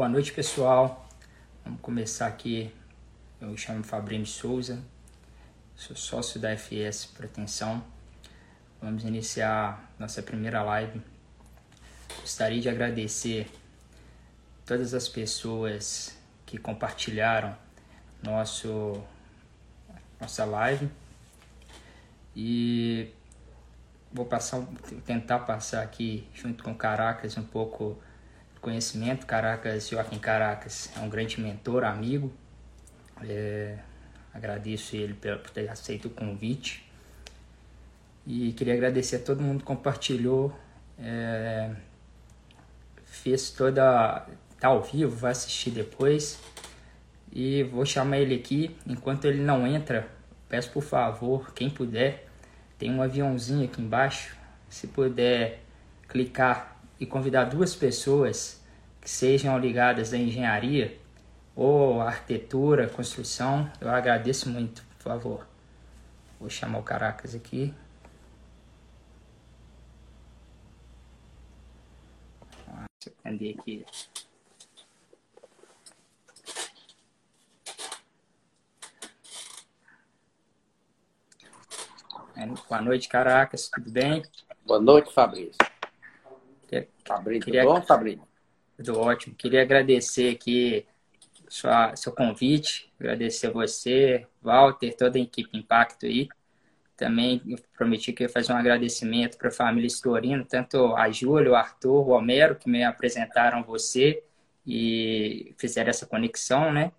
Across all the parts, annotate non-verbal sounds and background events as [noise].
Boa noite, pessoal. Vamos começar aqui. Eu me chamo Fabrício Souza, sou sócio da FS Pretensão. Vamos iniciar nossa primeira live. Gostaria de agradecer todas as pessoas que compartilharam nosso nossa live e vou passar tentar passar aqui junto com Caracas um pouco conhecimento. Caracas, Joaquim Caracas é um grande mentor, amigo. É, agradeço ele por ter aceito o convite. E queria agradecer a todo mundo que compartilhou. É, fez toda. tá ao vivo, vai assistir depois. E vou chamar ele aqui. Enquanto ele não entra, peço por favor, quem puder, tem um aviãozinho aqui embaixo. Se puder clicar e convidar duas pessoas sejam ligadas à engenharia ou arquitetura, construção, eu agradeço muito, por favor. Vou chamar o Caracas aqui. Deixa eu aqui. Boa noite, Caracas, tudo bem? Boa noite, Fabrício. Fabrício, Queria... tudo bom, Fabrício? Tudo ótimo. Queria agradecer aqui sua, seu convite, agradecer você, Walter, toda a equipe Impacto aí. Também prometi que ia fazer um agradecimento para a família Estorino, tanto a Júlia, o Arthur, o Homero, que me apresentaram você e fizeram essa conexão, né?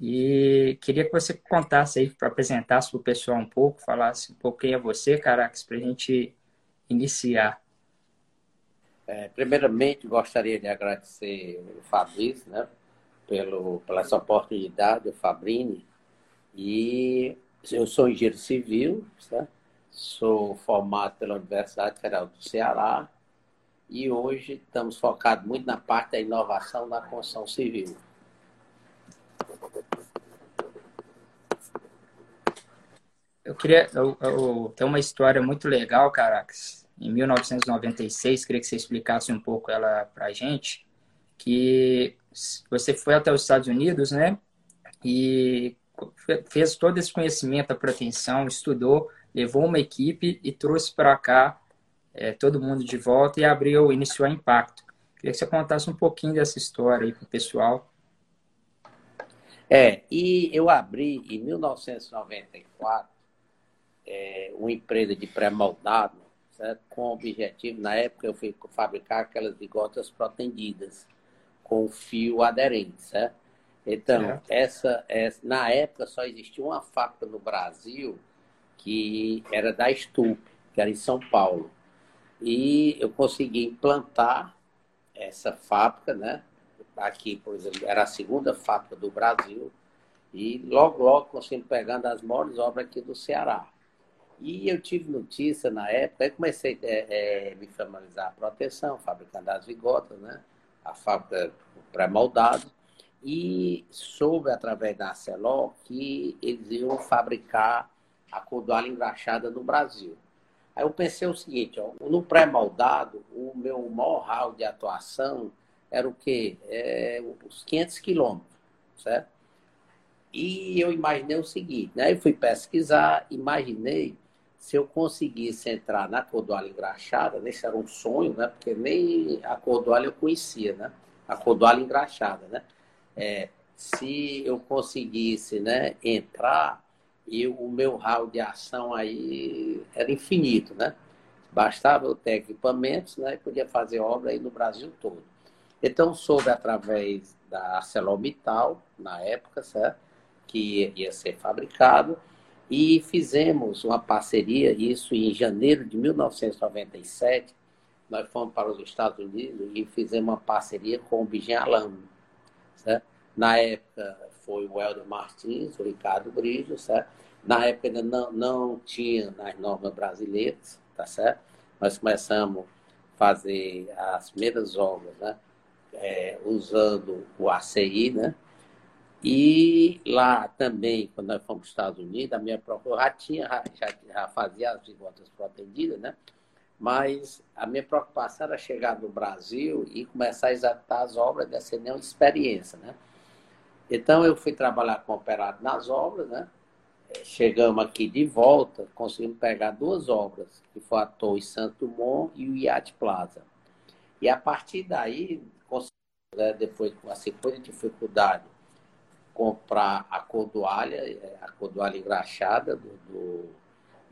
E queria que você contasse aí, para apresentasse para o pessoal um pouco, falasse um pouco quem é você, Caracas, para a gente iniciar. É, primeiramente, gostaria de agradecer o Fabrício, né, pelo, pela essa oportunidade, o Fabrini. E eu sou engenheiro civil, certo? sou formado pela Universidade Federal do Ceará e hoje estamos focados muito na parte da inovação na construção civil. Eu queria. Eu, eu, tem uma história muito legal, Caracas. Em 1996, queria que você explicasse um pouco ela para a gente. Que você foi até os Estados Unidos, né? E fez todo esse conhecimento da proteção, estudou, levou uma equipe e trouxe para cá é, todo mundo de volta e abriu, iniciou a Impacto. Queria que você contasse um pouquinho dessa história aí para o pessoal. É, e eu abri em 1994 é, uma empresa de pré-moldado, com o objetivo, na época eu fui fabricar aquelas bigotas protendidas com fio aderente, certo? Então, essa, essa, na época só existia uma fábrica no Brasil que era da Stup, que era em São Paulo. E eu consegui implantar essa fábrica, né? Aqui, por exemplo, era a segunda fábrica do Brasil. E logo, logo consegui pegando as maiores obras aqui do Ceará. E eu tive notícia na época, aí comecei a é, é, me familiarizar a proteção, fabricando as vigotas, né? A fábrica pré-moldado. E soube através da Celó que eles iam fabricar a cordoalha engraxada no Brasil. Aí eu pensei o seguinte, ó, no pré-moldado, o meu maior raio de atuação era o quê? É, os 500 quilômetros, certo? E eu imaginei o seguinte, né? Eu fui pesquisar, imaginei se eu conseguisse entrar na cordoalha engraxada, esse era um sonho, né? Porque nem a cordoalha eu conhecia, né? A cordoalha engraxada, né? É, se eu conseguisse, né, entrar, e o meu raio de ação aí era infinito, né? Bastava eu ter equipamentos, né? E podia fazer obra aí no Brasil todo. Então, soube através da ArcelorMittal, na época, certo? Que ia ser fabricado e fizemos uma parceria, isso em janeiro de 1997, nós fomos para os Estados Unidos e fizemos uma parceria com o Bigem Alamo. Certo? Na época foi o Helder Martins, o Ricardo Brijo, certo? Na época ainda não, não tinha nas normas brasileiras, tá certo? Nós começamos a fazer as primeiras obras, né? É, usando o ACI, né? E lá também, quando nós fomos para os Estados Unidos, a minha própria já tinha, já, já fazia as vigotas protendidas, né? mas a minha preocupação era chegar no Brasil e começar a executar as obras dessa nenhuma experiência, né? Então eu fui trabalhar com operário nas obras, né? Chegamos aqui de volta, conseguimos pegar duas obras, que foi a Torre Santo Dumont e o Iate Plaza. E a partir daí, né, depois com a sequência de dificuldade, comprar a cordoalha, é, a cordoalha engraxada do, do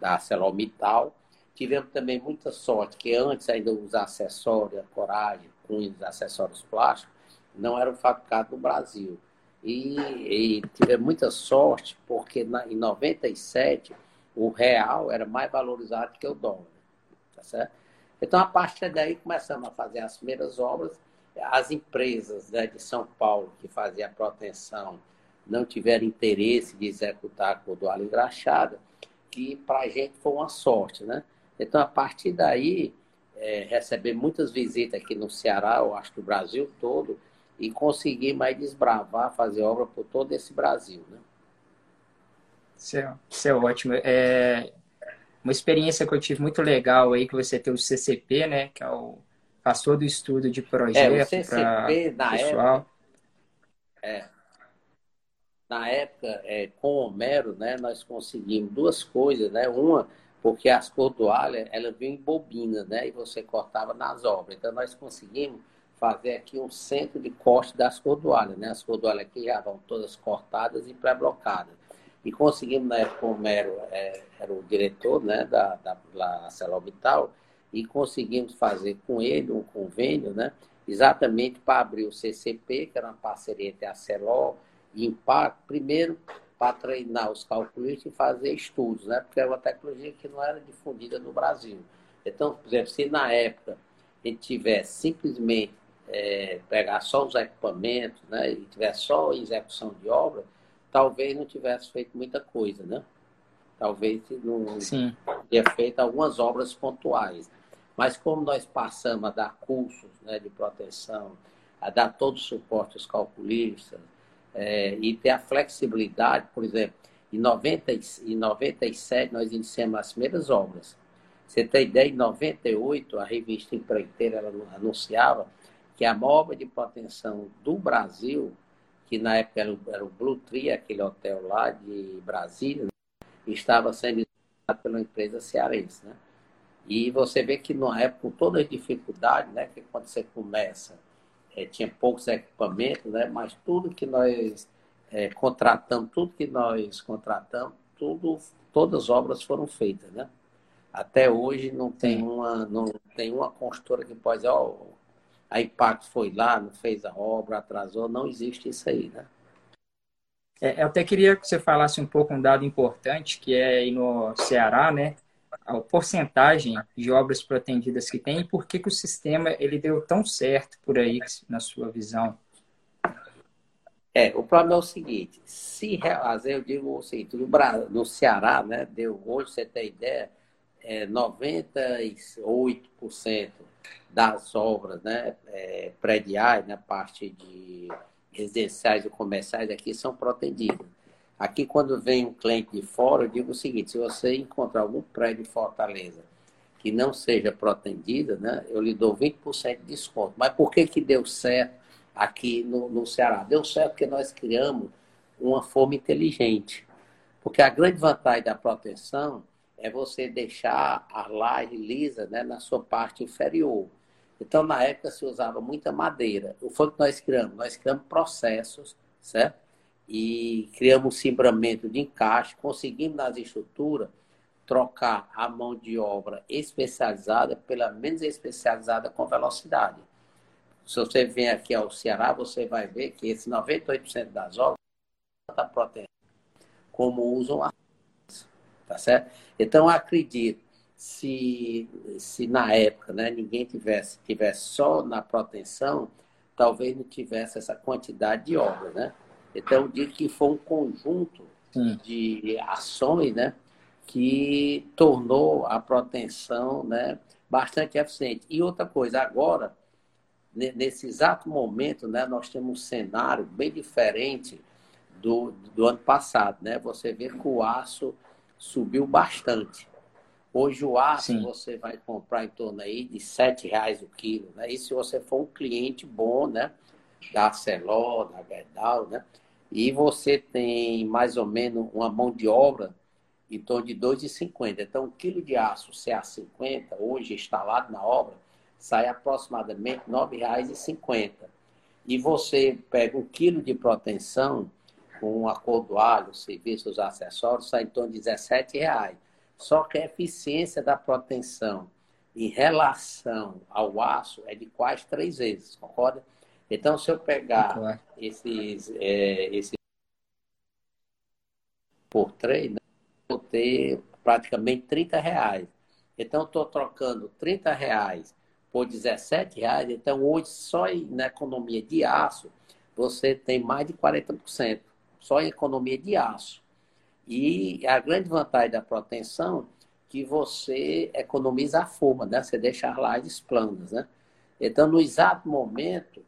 da ArcelorMittal, Tivemos também muita sorte, que antes ainda os acessórios, a coragem, cunhos, acessórios plásticos, não eram fabricados no Brasil. E, e tivemos muita sorte, porque na, em 97 o real era mais valorizado que o dólar. Tá certo? Então, a partir daí, começamos a fazer as primeiras obras. As empresas né, de São Paulo que faziam a proteção não tiveram interesse de executar a cordoalha engraxada, que para a gente foi uma sorte, né? Então, a partir daí, é, receber muitas visitas aqui no Ceará, eu acho que o Brasil todo, e conseguir mais desbravar, fazer obra por todo esse Brasil, né? Isso é, isso é ótimo. É uma experiência que eu tive muito legal aí, que você tem o CCP, né? Que é o, faz todo o estudo de projeto é, o CCP, na pessoal. Época, é, na época, é, com Homero, né, nós conseguimos duas coisas, né? Uma, porque as cordoalhas, ela vinha em bobina, né? E você cortava nas obras. Então, nós conseguimos fazer aqui um centro de corte das cordoalhas, né? As cordoalhas aqui já vão todas cortadas e pré-blocadas. E conseguimos, na época, o Mero é, era o diretor né, da, da, da e conseguimos fazer com ele um convênio, né? Exatamente para abrir o CCP, que era uma parceria entre a Arcelor Impacto, primeiro para treinar os calculistas e fazer estudos, né? Porque era uma tecnologia que não era difundida no Brasil. Então, por exemplo, se na época a gente tivesse simplesmente é, pegar só os equipamentos, né? E tivesse só execução de obra, talvez não tivesse feito muita coisa, né? Talvez não Sim. tenha feito algumas obras pontuais. Mas como nós passamos a dar cursos né, de proteção, a dar todo o suporte aos calculistas, é, e ter a flexibilidade, por exemplo, em, 90, em 97 nós iniciamos as primeiras obras. Você tem ideia, em 98 a revista Empreiteira anunciava que a móvel de proteção do Brasil, que na época era o, era o Blue Tree, aquele hotel lá de Brasília, né, estava sendo pela empresa cearense, né? E você vê que na época, com todas as dificuldades, né, que quando você começa é, tinha poucos equipamentos, né? mas tudo que nós é, contratamos, tudo que nós contratamos, tudo, todas as obras foram feitas. Né? Até hoje não tem uma, não tem uma construtora que pode dizer, oh, a Impacto foi lá, não fez a obra, atrasou, não existe isso aí, né? É, eu até queria que você falasse um pouco um dado importante, que é aí no Ceará, né? A porcentagem de obras pretendidas que tem e por que, que o sistema ele deu tão certo por aí, na sua visão? É, o problema é o seguinte, se eu digo o seguinte, no, no Ceará, né, deu hoje, você tem ideia, é, 98% das obras né, é, prediais, na né, parte de residenciais e comerciais aqui são protegidas. Aqui, quando vem um cliente de fora, eu digo o seguinte: se você encontrar algum prédio em Fortaleza que não seja protendida, né, eu lhe dou 20% de desconto. Mas por que, que deu certo aqui no, no Ceará? Deu certo porque nós criamos uma forma inteligente. Porque a grande vantagem da proteção é você deixar a laje lisa né, na sua parte inferior. Então, na época, se usava muita madeira. O que nós criamos? Nós criamos processos, certo? E criamos um cimbramento de encaixe, conseguimos nas estruturas trocar a mão de obra especializada pela menos especializada com velocidade. Se você vem aqui ao Ceará, você vai ver que esse 98% das obras está protegendo como usam a tá certo? Então acredito se se na época, né, ninguém tivesse tivesse só na proteção, talvez não tivesse essa quantidade de obras, né? Então, eu digo que foi um conjunto Sim. de ações né, que tornou a proteção né, bastante eficiente. E outra coisa, agora, nesse exato momento, né, nós temos um cenário bem diferente do, do ano passado. Né? Você vê que o aço subiu bastante. Hoje o aço Sim. você vai comprar em torno aí de R$ reais o quilo, né? E se você for um cliente bom, né? Da Celó, da Gerdau, né? E você tem mais ou menos uma mão de obra em torno de R$ 2,50. Então, um quilo de aço CA50, hoje instalado na obra, sai aproximadamente R$ 9,50. E você pega um quilo de proteção com um acordoalho, serviços, acessórios, sai em torno de R$ 17,00. Só que a eficiência da proteção em relação ao aço é de quase três vezes, concorda? Então, se eu pegar claro. esses, é, esses por três, né, vou ter praticamente 30 reais. Então, estou trocando 30 reais por 17 reais. Então, hoje, só na economia de aço, você tem mais de 40%. Só em economia de aço. E a grande vantagem da proteção que você economiza a forma, né? Você deixa as lajes planas, né? Então, no exato momento,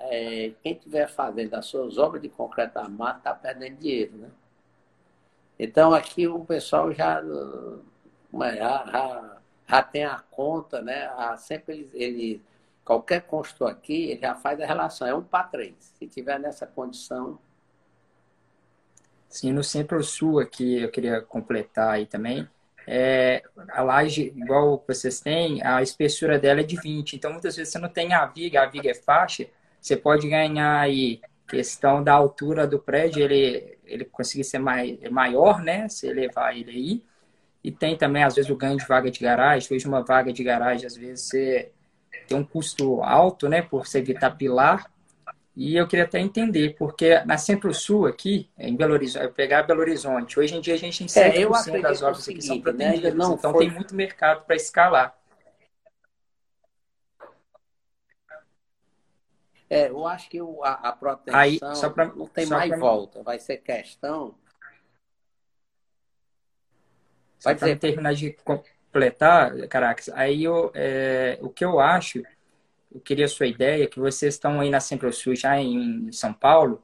é, quem estiver fazendo as suas obras de concreto armado está perdendo dinheiro, né? Então, aqui o pessoal já, já, já, já tem a conta, né? sempre ele, ele, qualquer construtor aqui, ele já faz a relação, é um para três. Se tiver nessa condição, Sim, no Centro-Sul aqui, eu queria completar aí também, é, a laje, igual vocês têm, a espessura dela é de 20, então muitas vezes você não tem a viga, a viga é faixa, você pode ganhar aí questão da altura do prédio, ele, ele conseguir ser mai, maior, né, se elevar ele aí, e tem também, às vezes, o ganho de vaga de garagem, hoje uma vaga de garagem, às vezes, você tem um custo alto, né, por você evitar pilar, e eu queria até entender, porque na Centro-Sul aqui, em Belo Horizonte, eu pegar Belo Horizonte, hoje em dia a gente tem 7% é, das obras aqui são né, protegidas, né? então foi... tem muito mercado para escalar. É, eu acho que a, a proteção Aí, pra, não tem mais pra... volta, vai ser questão... Vai dizer... terminar de completar, Caracas, aí eu, é, o que eu acho eu queria a sua ideia, que vocês estão aí na Centro-Sul, já em São Paulo,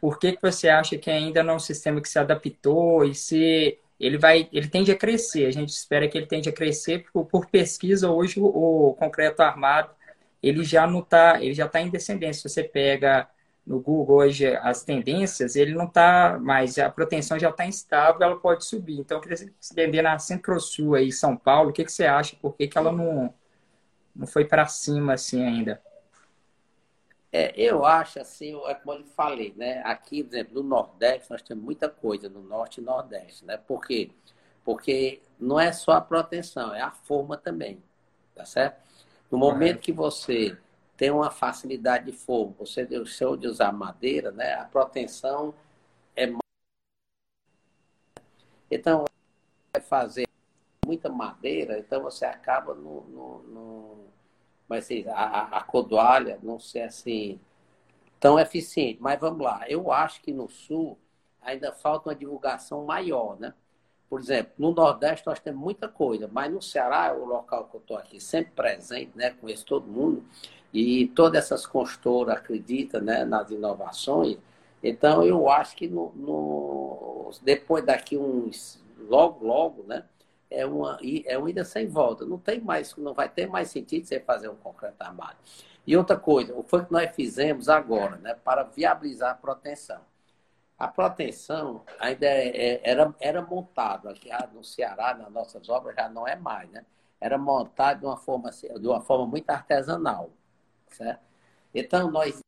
por que, que você acha que ainda não é um sistema que se adaptou e se ele vai, ele tende a crescer, a gente espera que ele tende a crescer, por, por pesquisa hoje o, o, concreto armado, ele já não está, ele já está em descendência, se você pega no Google hoje as tendências, ele não está mais, a proteção já está instável, ela pode subir. Então, eu queria entender na Centro-Sul aí, São Paulo, o que, que você acha, por que, que ela não, não foi para cima assim ainda. É, eu acho assim, é como eu falei, né? Aqui, por exemplo, no Nordeste, nós temos muita coisa no Norte e Nordeste, né? Por quê? Porque não é só a proteção, é a forma também, tá certo? No momento que você tem uma facilidade de forma, você deixou de usar madeira, né? A proteção é então vai fazer muita madeira, então você acaba no, no, no mas assim, a, a codoalha não ser assim tão eficiente. Mas vamos lá, eu acho que no sul ainda falta uma divulgação maior, né? Por exemplo, no Nordeste nós temos muita coisa, mas no Ceará, é o local que eu estou aqui sempre presente, né? Conheço todo mundo, e todas essas construtoras acreditam né, nas inovações. Então, eu acho que no, no, depois daqui uns, logo, logo, né? é uma, é uma ida sem volta. Não tem mais, não vai ter mais sentido você fazer um concreto armado. E outra coisa, o que nós fizemos agora, né, para viabilizar a proteção. A proteção ainda é, é, era, era montado aqui no Ceará, nas nossas obras já não é mais, né? Era montado de uma forma, de uma forma muito artesanal, certo? Então nós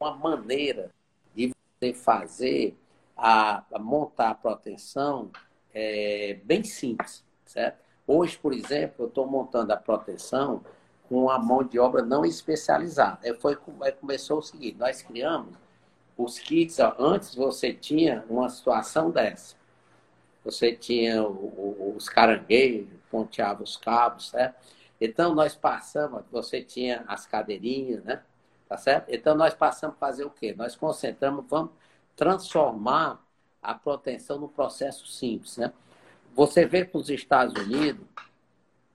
uma maneira de você fazer a, a montar a proteção é, bem simples, certo? Hoje, por exemplo, eu estou montando a proteção com a mão de obra não especializada. É, foi, começou o seguinte, nós criamos os kits, ó, antes você tinha uma situação dessa. Você tinha o, o, os caranguejos, ponteava os cabos, certo? Então, nós passamos, você tinha as cadeirinhas, né? Tá certo? Então, nós passamos a fazer o quê? Nós concentramos, vamos transformar a proteção no processo simples. Né? Você vê que os Estados Unidos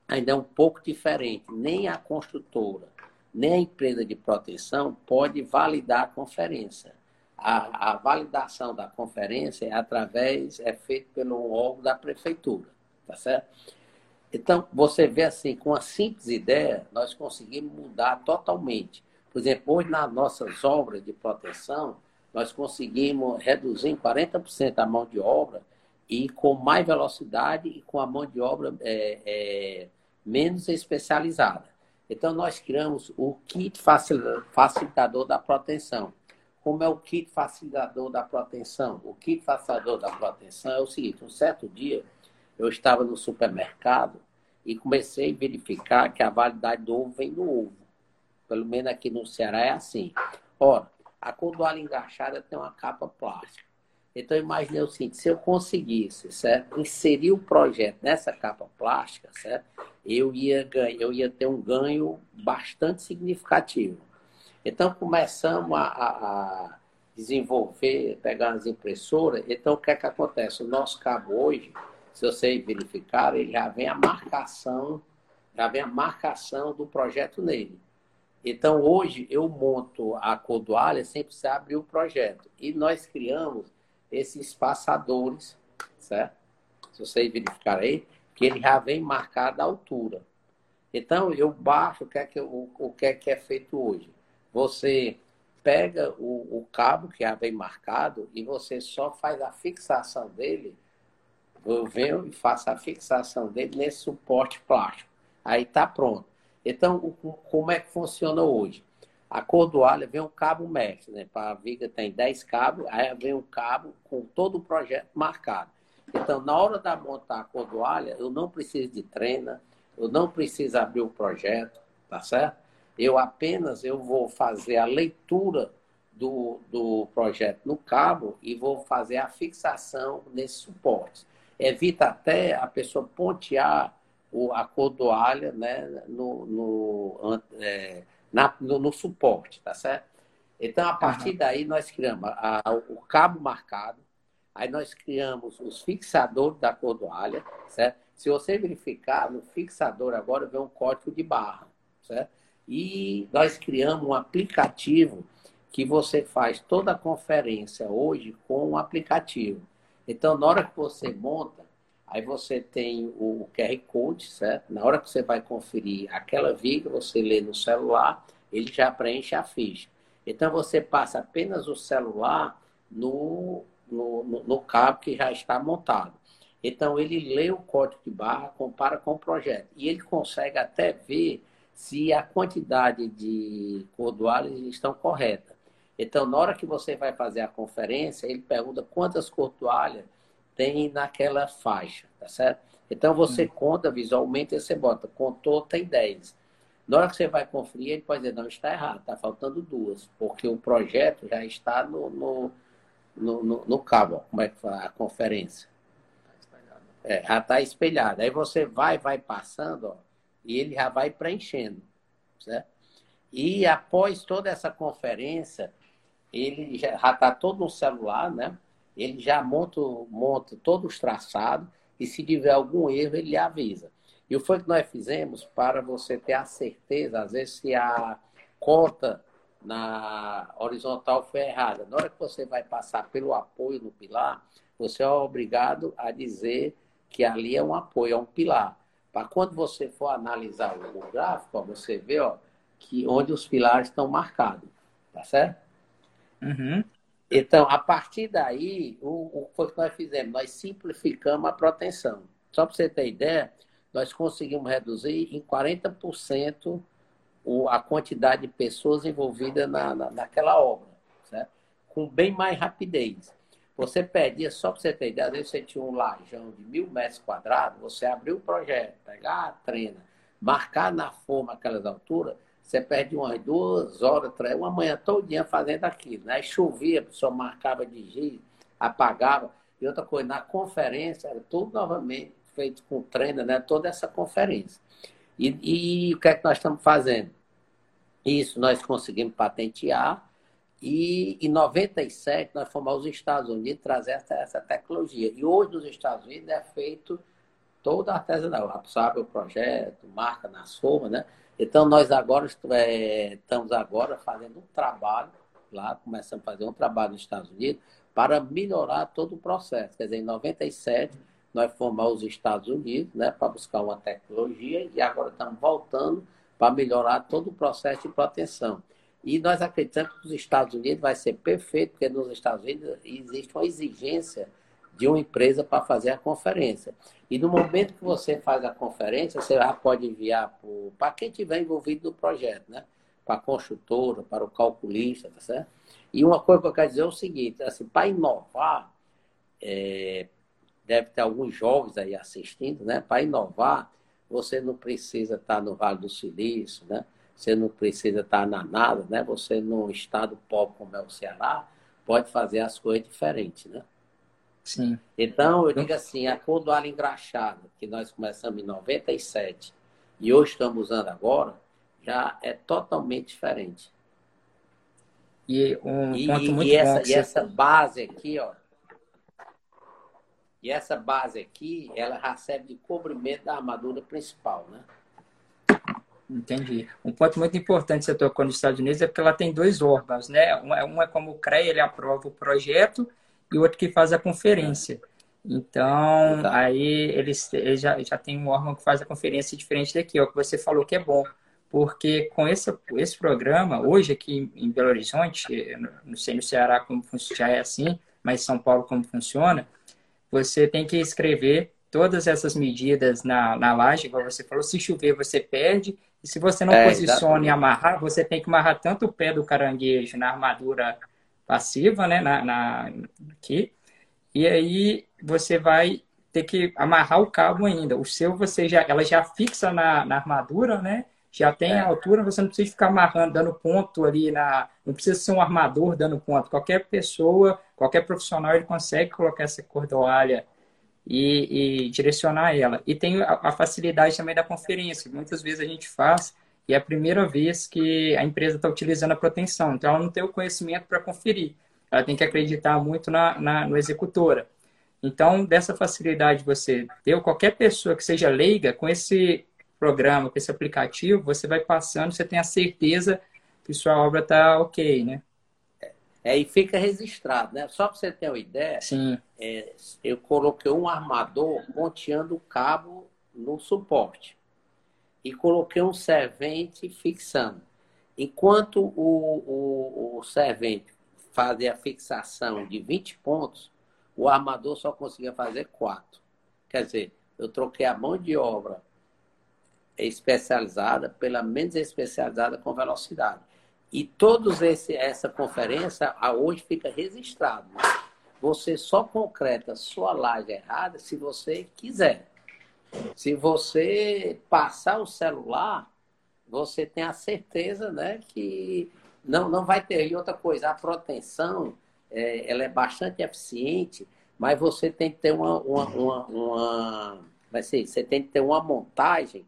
ainda é um pouco diferente. Nem a construtora, nem a empresa de proteção pode validar a conferência. A, a validação da conferência é através, é feito pelo órgão da prefeitura, tá certo? Então, você vê assim, com uma simples ideia, nós conseguimos mudar totalmente. Por exemplo, hoje nas nossas obras de proteção, nós conseguimos reduzir em 40% a mão de obra e com mais velocidade e com a mão de obra é, é, menos especializada. Então, nós criamos o kit facilitador da proteção. Como é o kit facilitador da proteção? O kit facilitador da proteção é o seguinte: um certo dia eu estava no supermercado e comecei a verificar que a validade do ovo vem no ovo. Pelo menos aqui no Ceará é assim. Ora, a cordoalha engraxada tem uma capa plástica. Então, imaginei o seguinte: se eu conseguisse certo? inserir o projeto nessa capa plástica, certo? Eu, ia ganhar, eu ia ter um ganho bastante significativo. Então, começamos a, a, a desenvolver, pegar as impressoras. Então, o que é que acontece? O nosso cabo hoje, se vocês verificarem, ele já vem a marcação, já vem a marcação do projeto nele. Então, hoje, eu monto a cordoalha sem precisar abrir o projeto. E nós criamos esses espaçadores, certo? Se vocês verificarem aí, que ele já vem marcado a altura. Então, eu baixo o que é que, o que, é, que é feito hoje. Você pega o, o cabo que já vem marcado e você só faz a fixação dele. Eu venho e faço a fixação dele nesse suporte plástico. Aí está pronto. Então, como é que funciona hoje? A cordoalha vem um cabo mestre, né? Para a viga tem 10 cabos, aí vem um cabo com todo o projeto marcado. Então, na hora da montar a cordoalha, eu não preciso de treina, eu não preciso abrir o projeto, tá certo? Eu apenas eu vou fazer a leitura do, do projeto no cabo e vou fazer a fixação nesse suporte. Evita até a pessoa pontear o, a cordoalha né, no, no, é, na, no, no, suporte, tá certo? Então, a partir uhum. daí, nós criamos a, a, o cabo marcado, aí nós criamos os fixadores da cordoalha, certo? Se você verificar, no fixador agora vem um código de barra, certo? E nós criamos um aplicativo que você faz toda a conferência hoje com um aplicativo. Então, na hora que você monta, Aí você tem o QR Code, certo? Na hora que você vai conferir aquela viga, você lê no celular, ele já preenche a ficha. Então você passa apenas o celular no, no, no, no cabo que já está montado. Então ele lê o código de barra, compara com o projeto. E ele consegue até ver se a quantidade de cordoalhas estão corretas. Então, na hora que você vai fazer a conferência, ele pergunta quantas cordoalhas tem naquela faixa, tá certo? Então você hum. conta visualmente e você bota, contou, tem 10. Na hora que você vai conferir, ele pode dizer, não, está errado, está faltando duas, porque o projeto já está no, no, no, no, no cabo, como é que fala, a conferência. É, já está espelhado. Aí você vai, vai passando, ó, e ele já vai preenchendo, certo? E após toda essa conferência, ele já está todo no celular, né? ele já monta, monta todos os traçados e se tiver algum erro, ele avisa. E o foi que nós fizemos para você ter a certeza, às vezes, se a cota na horizontal foi errada. Na hora que você vai passar pelo apoio no pilar, você é obrigado a dizer que ali é um apoio, é um pilar. Para quando você for analisar o gráfico, ó, você vê ó, que onde os pilares estão marcados. Tá certo? Uhum. Então, a partir daí, o, o que nós fizemos? Nós simplificamos a proteção. Só para você ter ideia, nós conseguimos reduzir em 40% o, a quantidade de pessoas envolvidas na, na, naquela obra, certo? com bem mais rapidez. Você perdia, só para você ter ideia, vezes você tinha um lajão de mil metros quadrados, você abriu o projeto, pegar a trena, marcar na forma aquelas alturas, você perde umas duas horas, três, uma manhã todinha fazendo aquilo. Né? Aí chovia, a pessoa marcava de giz, apagava. E outra coisa, na conferência, era tudo novamente feito com treino, né? toda essa conferência. E, e o que é que nós estamos fazendo? Isso nós conseguimos patentear. E em 97 nós fomos aos Estados Unidos trazer essa, essa tecnologia. E hoje nos Estados Unidos é feito toda artesanal. Sabe o projeto, marca nas formas, né? Então, nós agora é, estamos agora fazendo um trabalho lá, começamos a fazer um trabalho nos Estados Unidos para melhorar todo o processo. Quer dizer, em 97, nós fomos aos Estados Unidos né, para buscar uma tecnologia e agora estamos voltando para melhorar todo o processo de proteção. E nós acreditamos que os Estados Unidos vai ser perfeito, porque nos Estados Unidos existe uma exigência de uma empresa para fazer a conferência. E no momento que você faz a conferência, você já pode enviar para quem estiver envolvido no projeto, né? Para a construtora, para o calculista, tá certo? E uma coisa que eu quero dizer é o seguinte, assim, para inovar, é, deve ter alguns jovens aí assistindo, né? Para inovar, você não precisa estar no Vale do Silício, né? Você não precisa estar na nada, né? Você num estado pobre como é o Ceará, pode fazer as coisas diferentes, né? Sim. Então, eu digo assim, a cor do alho engraxado, que nós começamos em 97 e hoje estamos usando agora, já é totalmente diferente. E um e, ponto muito e essa, e essa base aqui, ó. E essa base aqui, ela recebe de cobrimento da armadura principal, né? Entendi. Um ponto muito importante que você tocou nos Estados Unidos é porque ela tem dois órgãos, né? Um é, um é como o CREA, ele aprova o projeto, e outro que faz a conferência. Então, tá. aí eles, eles, já, já tem um órgão que faz a conferência diferente daqui, é o que você falou que é bom. Porque com esse, esse programa, hoje aqui em Belo Horizonte, não sei no Ceará como já é assim, mas em São Paulo como funciona, você tem que escrever todas essas medidas na, na laje, como você falou, se chover você perde, e se você não é, posiciona exatamente. e amarrar, você tem que amarrar tanto o pé do caranguejo na armadura passiva, né, na, na, aqui, e aí você vai ter que amarrar o cabo ainda. O seu, você já, ela já fixa na, na armadura, né, já tem a altura, você não precisa ficar amarrando, dando ponto ali na. Não precisa ser um armador dando ponto. Qualquer pessoa, qualquer profissional, ele consegue colocar essa cordoalha e, e direcionar ela. E tem a, a, facilidade também da conferência. Muitas vezes a gente faz e é a primeira vez que a empresa está utilizando a proteção. Então, ela não tem o conhecimento para conferir. Ela tem que acreditar muito na, na, no executora. Então, dessa facilidade você ter qualquer pessoa que seja leiga com esse programa, com esse aplicativo, você vai passando, você tem a certeza que sua obra está ok, né? É, e fica registrado, né? Só para você ter uma ideia, Sim. É, eu coloquei um armador ponteando o cabo no suporte e coloquei um servente fixando. Enquanto o, o, o servente fazia a fixação de 20 pontos, o armador só conseguia fazer 4. Quer dizer, eu troquei a mão de obra especializada pela menos especializada com velocidade. E todos esse essa conferência hoje fica registrado. Né? Você só concreta sua laje errada se você quiser. Se você passar o celular, você tem a certeza né, que não, não vai ter. E outra coisa, a proteção é, ela é bastante eficiente, mas você tem que ter uma, uma, uma, uma vai ser, você tem que ter uma montagem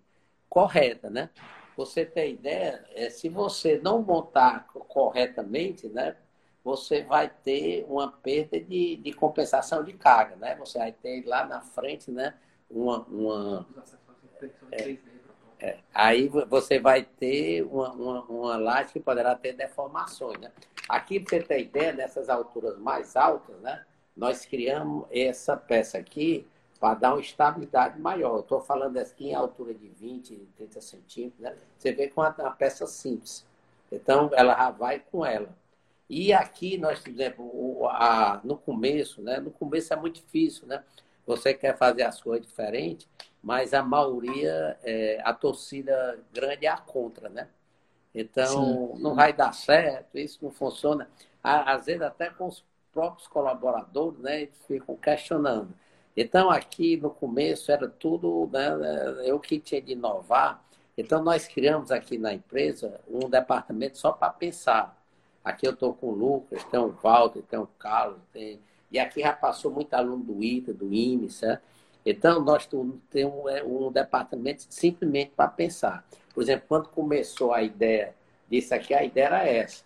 correta, né? Você tem ideia, é, se você não montar corretamente, né, você vai ter uma perda de, de compensação de carga, né? Você vai ter lá na frente, né, uma, uma é, é, aí você vai ter uma, uma, uma laje que poderá ter deformações, né? Aqui, para você ter ideia, nessas alturas mais altas, né, nós criamos essa peça aqui para dar uma estabilidade maior. Estou falando aqui em altura de 20, 30 centímetros, né? Você vê com uma, uma peça simples. Então, ela já vai com ela. E aqui nós, por exemplo, a, no começo, né? No começo é muito difícil, né? Você quer fazer as coisas diferentes, mas a maioria, é, a torcida grande é a contra, né? Então, Sim. não vai dar certo, isso não funciona. Às vezes, até com os próprios colaboradores, né? Eles ficam questionando. Então, aqui no começo era tudo, né, eu que tinha de inovar. Então, nós criamos aqui na empresa um departamento só para pensar. Aqui eu estou com o Lucas, tem o Walter, tem o Carlos, tem... e aqui já passou muito aluno do ITA, do IME, certo? Então, nós temos é, um departamento simplesmente para pensar. Por exemplo, quando começou a ideia disso aqui, a ideia era essa.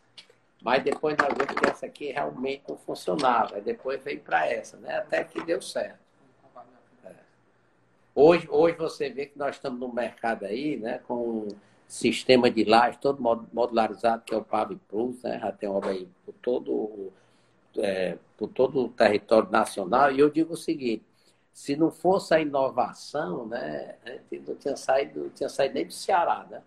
Mas depois nós vimos que essa aqui realmente não funcionava. depois veio para essa, né? Até que deu certo. Hoje, hoje você vê que nós estamos no mercado aí, né, com um sistema de laje todo modularizado, que é o PAV Plus, né, já tem obra aí por todo, é, por todo o território nacional. E eu digo o seguinte: se não fosse a inovação, né, a gente não tinha saído, não tinha saído nem do Ceará, né?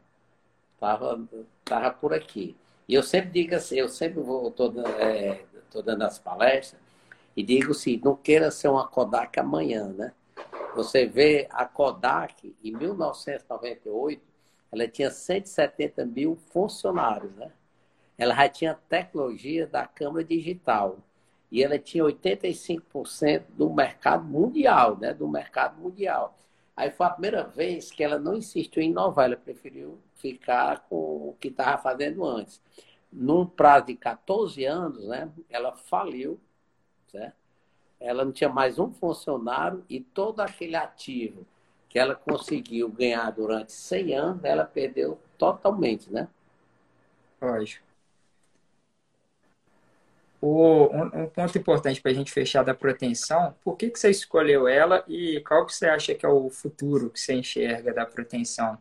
Tava, tava por aqui. E eu sempre digo assim, eu sempre vou, estou é, dando as palestras, e digo assim, não queira ser uma Kodak amanhã, né? Você vê a Kodak, em 1998, ela tinha 170 mil funcionários, né? Ela já tinha tecnologia da câmera digital. E ela tinha 85% do mercado mundial, né? Do mercado mundial. Aí foi a primeira vez que ela não insistiu em inovar, ela preferiu ficar com o que estava fazendo antes. Num prazo de 14 anos, né? Ela faliu, certo? Ela não tinha mais um funcionário e todo aquele ativo que ela conseguiu ganhar durante 100 anos, ela perdeu totalmente, né? Lógico. O, um, um ponto importante para a gente fechar da proteção, por que, que você escolheu ela e qual que você acha que é o futuro que você enxerga da proteção?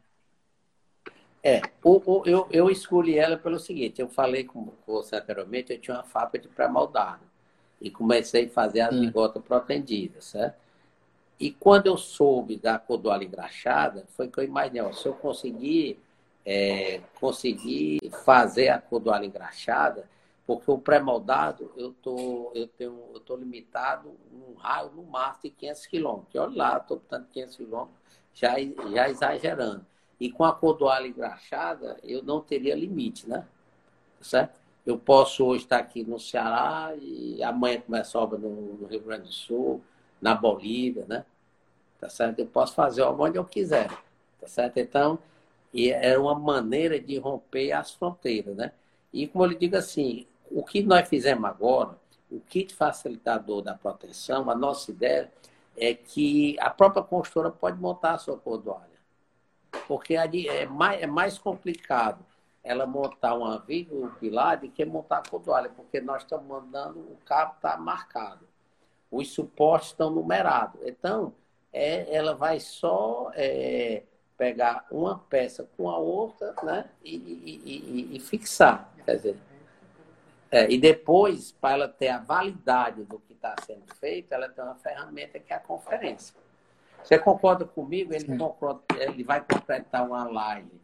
É, o, o, eu, eu escolhi ela pelo seguinte, eu falei com você anteriormente, eu tinha uma fábrica de pré-moldado e comecei a fazer as bigotas protendidas, certo? E quando eu soube da codoala engraxada, foi que eu imaginei, ó, se eu conseguir, é, conseguir fazer a codoala engraxada, porque o pré-moldado eu tô, eu tenho, eu tô limitado num raio no máximo de 500 quilômetros. Olha lá, estou botando 500 quilômetros, já, já exagerando. E com a codoala engraxada, eu não teria limite, né? Certo? Eu posso hoje estar aqui no Ceará e amanhã começa a obra no, no Rio Grande do Sul, na Bolívia, né? Tá certo? Eu posso fazer onde eu quiser, tá certo? Então, e é uma maneira de romper as fronteiras, né? E como eu lhe digo assim, o que nós fizemos agora, o kit facilitador da proteção, a nossa ideia é que a própria construtora pode montar a sua cordoalha. Porque é mais, é mais complicado ela montar uma viga, um pilar, do que montar a cordoalha, porque nós estamos mandando, o cabo está marcado os suportes estão numerados. Então, é, ela vai só é, pegar uma peça com a outra né, e, e, e, e fixar. Quer dizer, é, e depois, para ela ter a validade do que está sendo feito, ela tem uma ferramenta que é a conferência. Você concorda comigo? Ele, ele vai completar uma live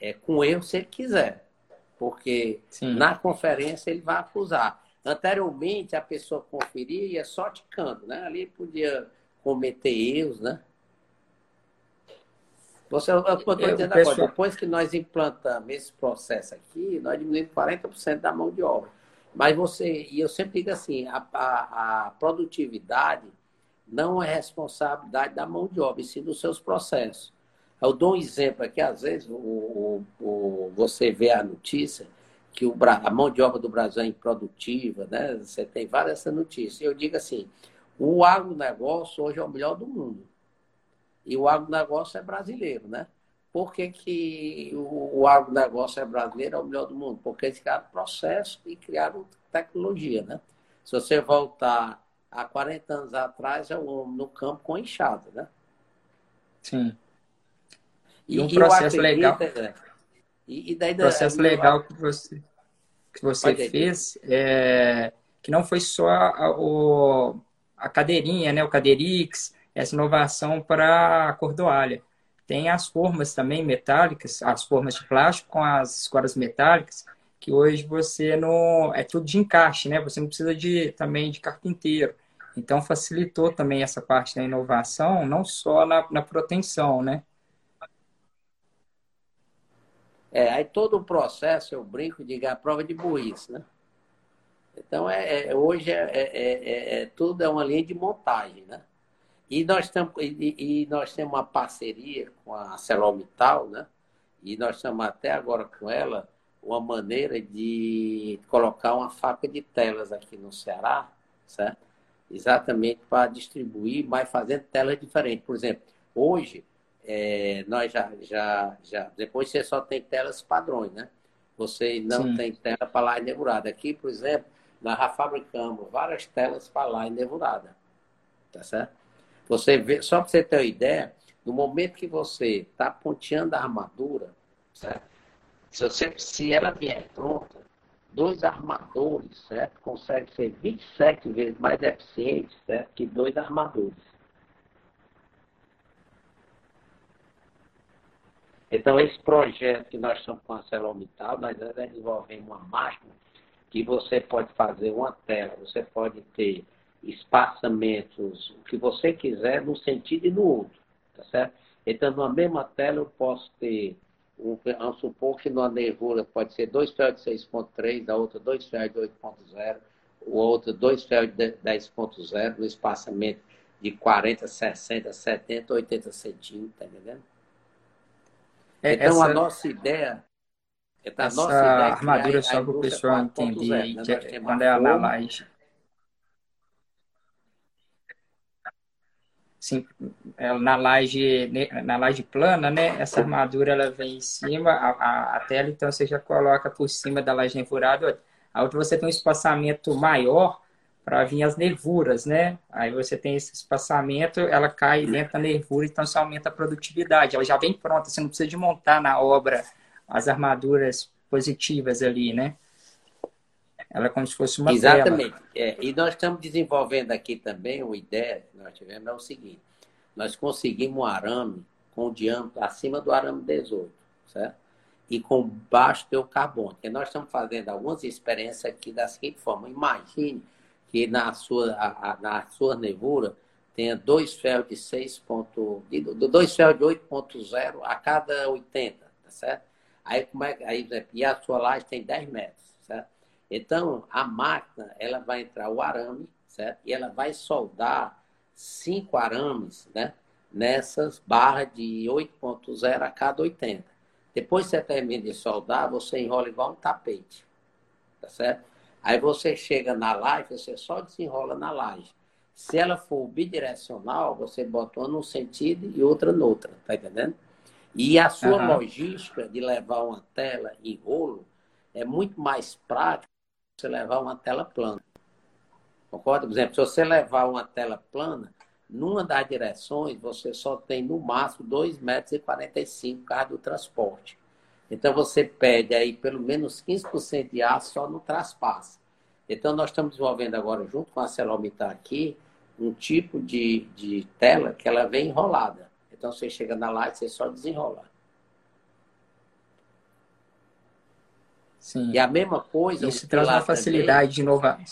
é, com eu se ele quiser. Porque Sim. na conferência ele vai acusar. Anteriormente, a pessoa conferia e ia só ticando, né? Ali podia cometer erros, né? Você, eu estou dizendo agora, depois que nós implantamos esse processo aqui, nós diminuímos 40% da mão de obra. Mas você, e eu sempre digo assim, a, a, a, produtividade não é responsabilidade da mão de obra, e sim dos seus processos. Eu dou um exemplo aqui, às vezes o, o, você vê a notícia, que o, a mão de obra do Brasil é improdutiva, né? Você tem várias notícias. Eu digo assim, o agronegócio hoje é o melhor do mundo. E o agronegócio é brasileiro, né? Por que, que o, o agronegócio é brasileiro, é o melhor do mundo? Porque eles criaram processo e criaram tecnologia, né? Se você voltar há 40 anos atrás, é o homem no campo com enxada, né? Sim. E, um processo legal. É, e, e daí, processo legal que você, que você fez, é, que não foi só a, o, a cadeirinha, né, o cadeirix, essa inovação para a cordoalha. Tem as formas também metálicas, as formas de plástico com as escoras metálicas, que hoje você não. É tudo de encaixe, né? Você não precisa de, também de carpinteiro. Então facilitou também essa parte da inovação, não só na, na proteção, né? É, aí todo o processo, eu brinco, digo, é a prova de burrice, né? Então, é, é hoje é, é, é, tudo é uma linha de montagem, né? E nós, tamo, e, e nós temos uma parceria com a Celomital, né? E nós estamos até agora com ela uma maneira de colocar uma fábrica de telas aqui no Ceará, certo? Exatamente para distribuir, mas fazendo telas diferentes. Por exemplo, hoje é, nós já, já, já. Depois você só tem telas padrões, né? Você não Sim. tem tela para line neurada. Aqui, por exemplo, nós já fabricamos várias telas para line neurada. Tá certo? Você vê, só para você ter uma ideia, no momento que você está ponteando a armadura, certo? Se, você, se ela vier pronta, dois armadores, certo? Consegue ser 27 vezes mais eficiente, certo? Que dois armadores. Então, esse projeto que nós estamos com a ArcelorMittal, nós desenvolvemos uma máquina que você pode fazer uma tela, você pode ter espaçamentos, o que você quiser, num sentido e no outro, tá certo? Então, na mesma tela, eu posso ter, um, vamos supor que numa nervura pode ser dois ferros de 6.3, da outra dois ferros de 8.0, o outro dois ferros de 10.0, no espaçamento de 40, 60, 70, 80 centímetros, tá entendendo? É, então, essa, a nossa ideia. A essa nossa ideia é armadura, só para o pessoal entender, né? que é, quando é a laje. Sim, é, na laje, na laje plana, né? Essa armadura ela vem em cima, a, a, a tela, então você já coloca por cima da laje nervurada. A outra você tem um espaçamento maior para vir as nervuras, né? Aí você tem esse espaçamento, ela cai dentro da nervura, então você aumenta a produtividade. Ela já vem pronta, você não precisa de montar na obra as armaduras positivas ali, né? Ela é como se fosse uma Exatamente. É, e nós estamos desenvolvendo aqui também uma ideia que nós tivemos é o seguinte: nós conseguimos um arame com diâmetro acima do arame 18, certo? E com baixo teu carbono. Porque nós estamos fazendo algumas experiências aqui da seguinte forma: imagine que na sua, a, a, na sua nervura tenha dois ferros de 6 ponto, de, dois ferros de 8.0 a cada 80, tá certo? Aí, como é, aí, e a sua laje tem 10 metros, certo? Então, a máquina, ela vai entrar o arame, certo? E ela vai soldar cinco arames, né? Nessas barras de 8.0 a cada 80. Depois que você termina de soldar, você enrola igual um tapete, tá certo? Aí você chega na laje, você só desenrola na laje. Se ela for bidirecional, você bota uma num sentido e outra noutra, tá entendendo? E a sua uhum. logística de levar uma tela em rolo é muito mais prática você levar uma tela plana. Concorda? Por exemplo, se você levar uma tela plana, numa das direções você só tem no máximo 2,45 metros por causa do transporte. Então você pede aí pelo menos 15% de aço só no traspasse. Então nós estamos desenvolvendo agora, junto com a Celomitar aqui, um tipo de, de tela que ela vem enrolada. Então você chega na light, você só desenrola. Sim. E a mesma coisa. Isso traz uma facilidade também, de inovar.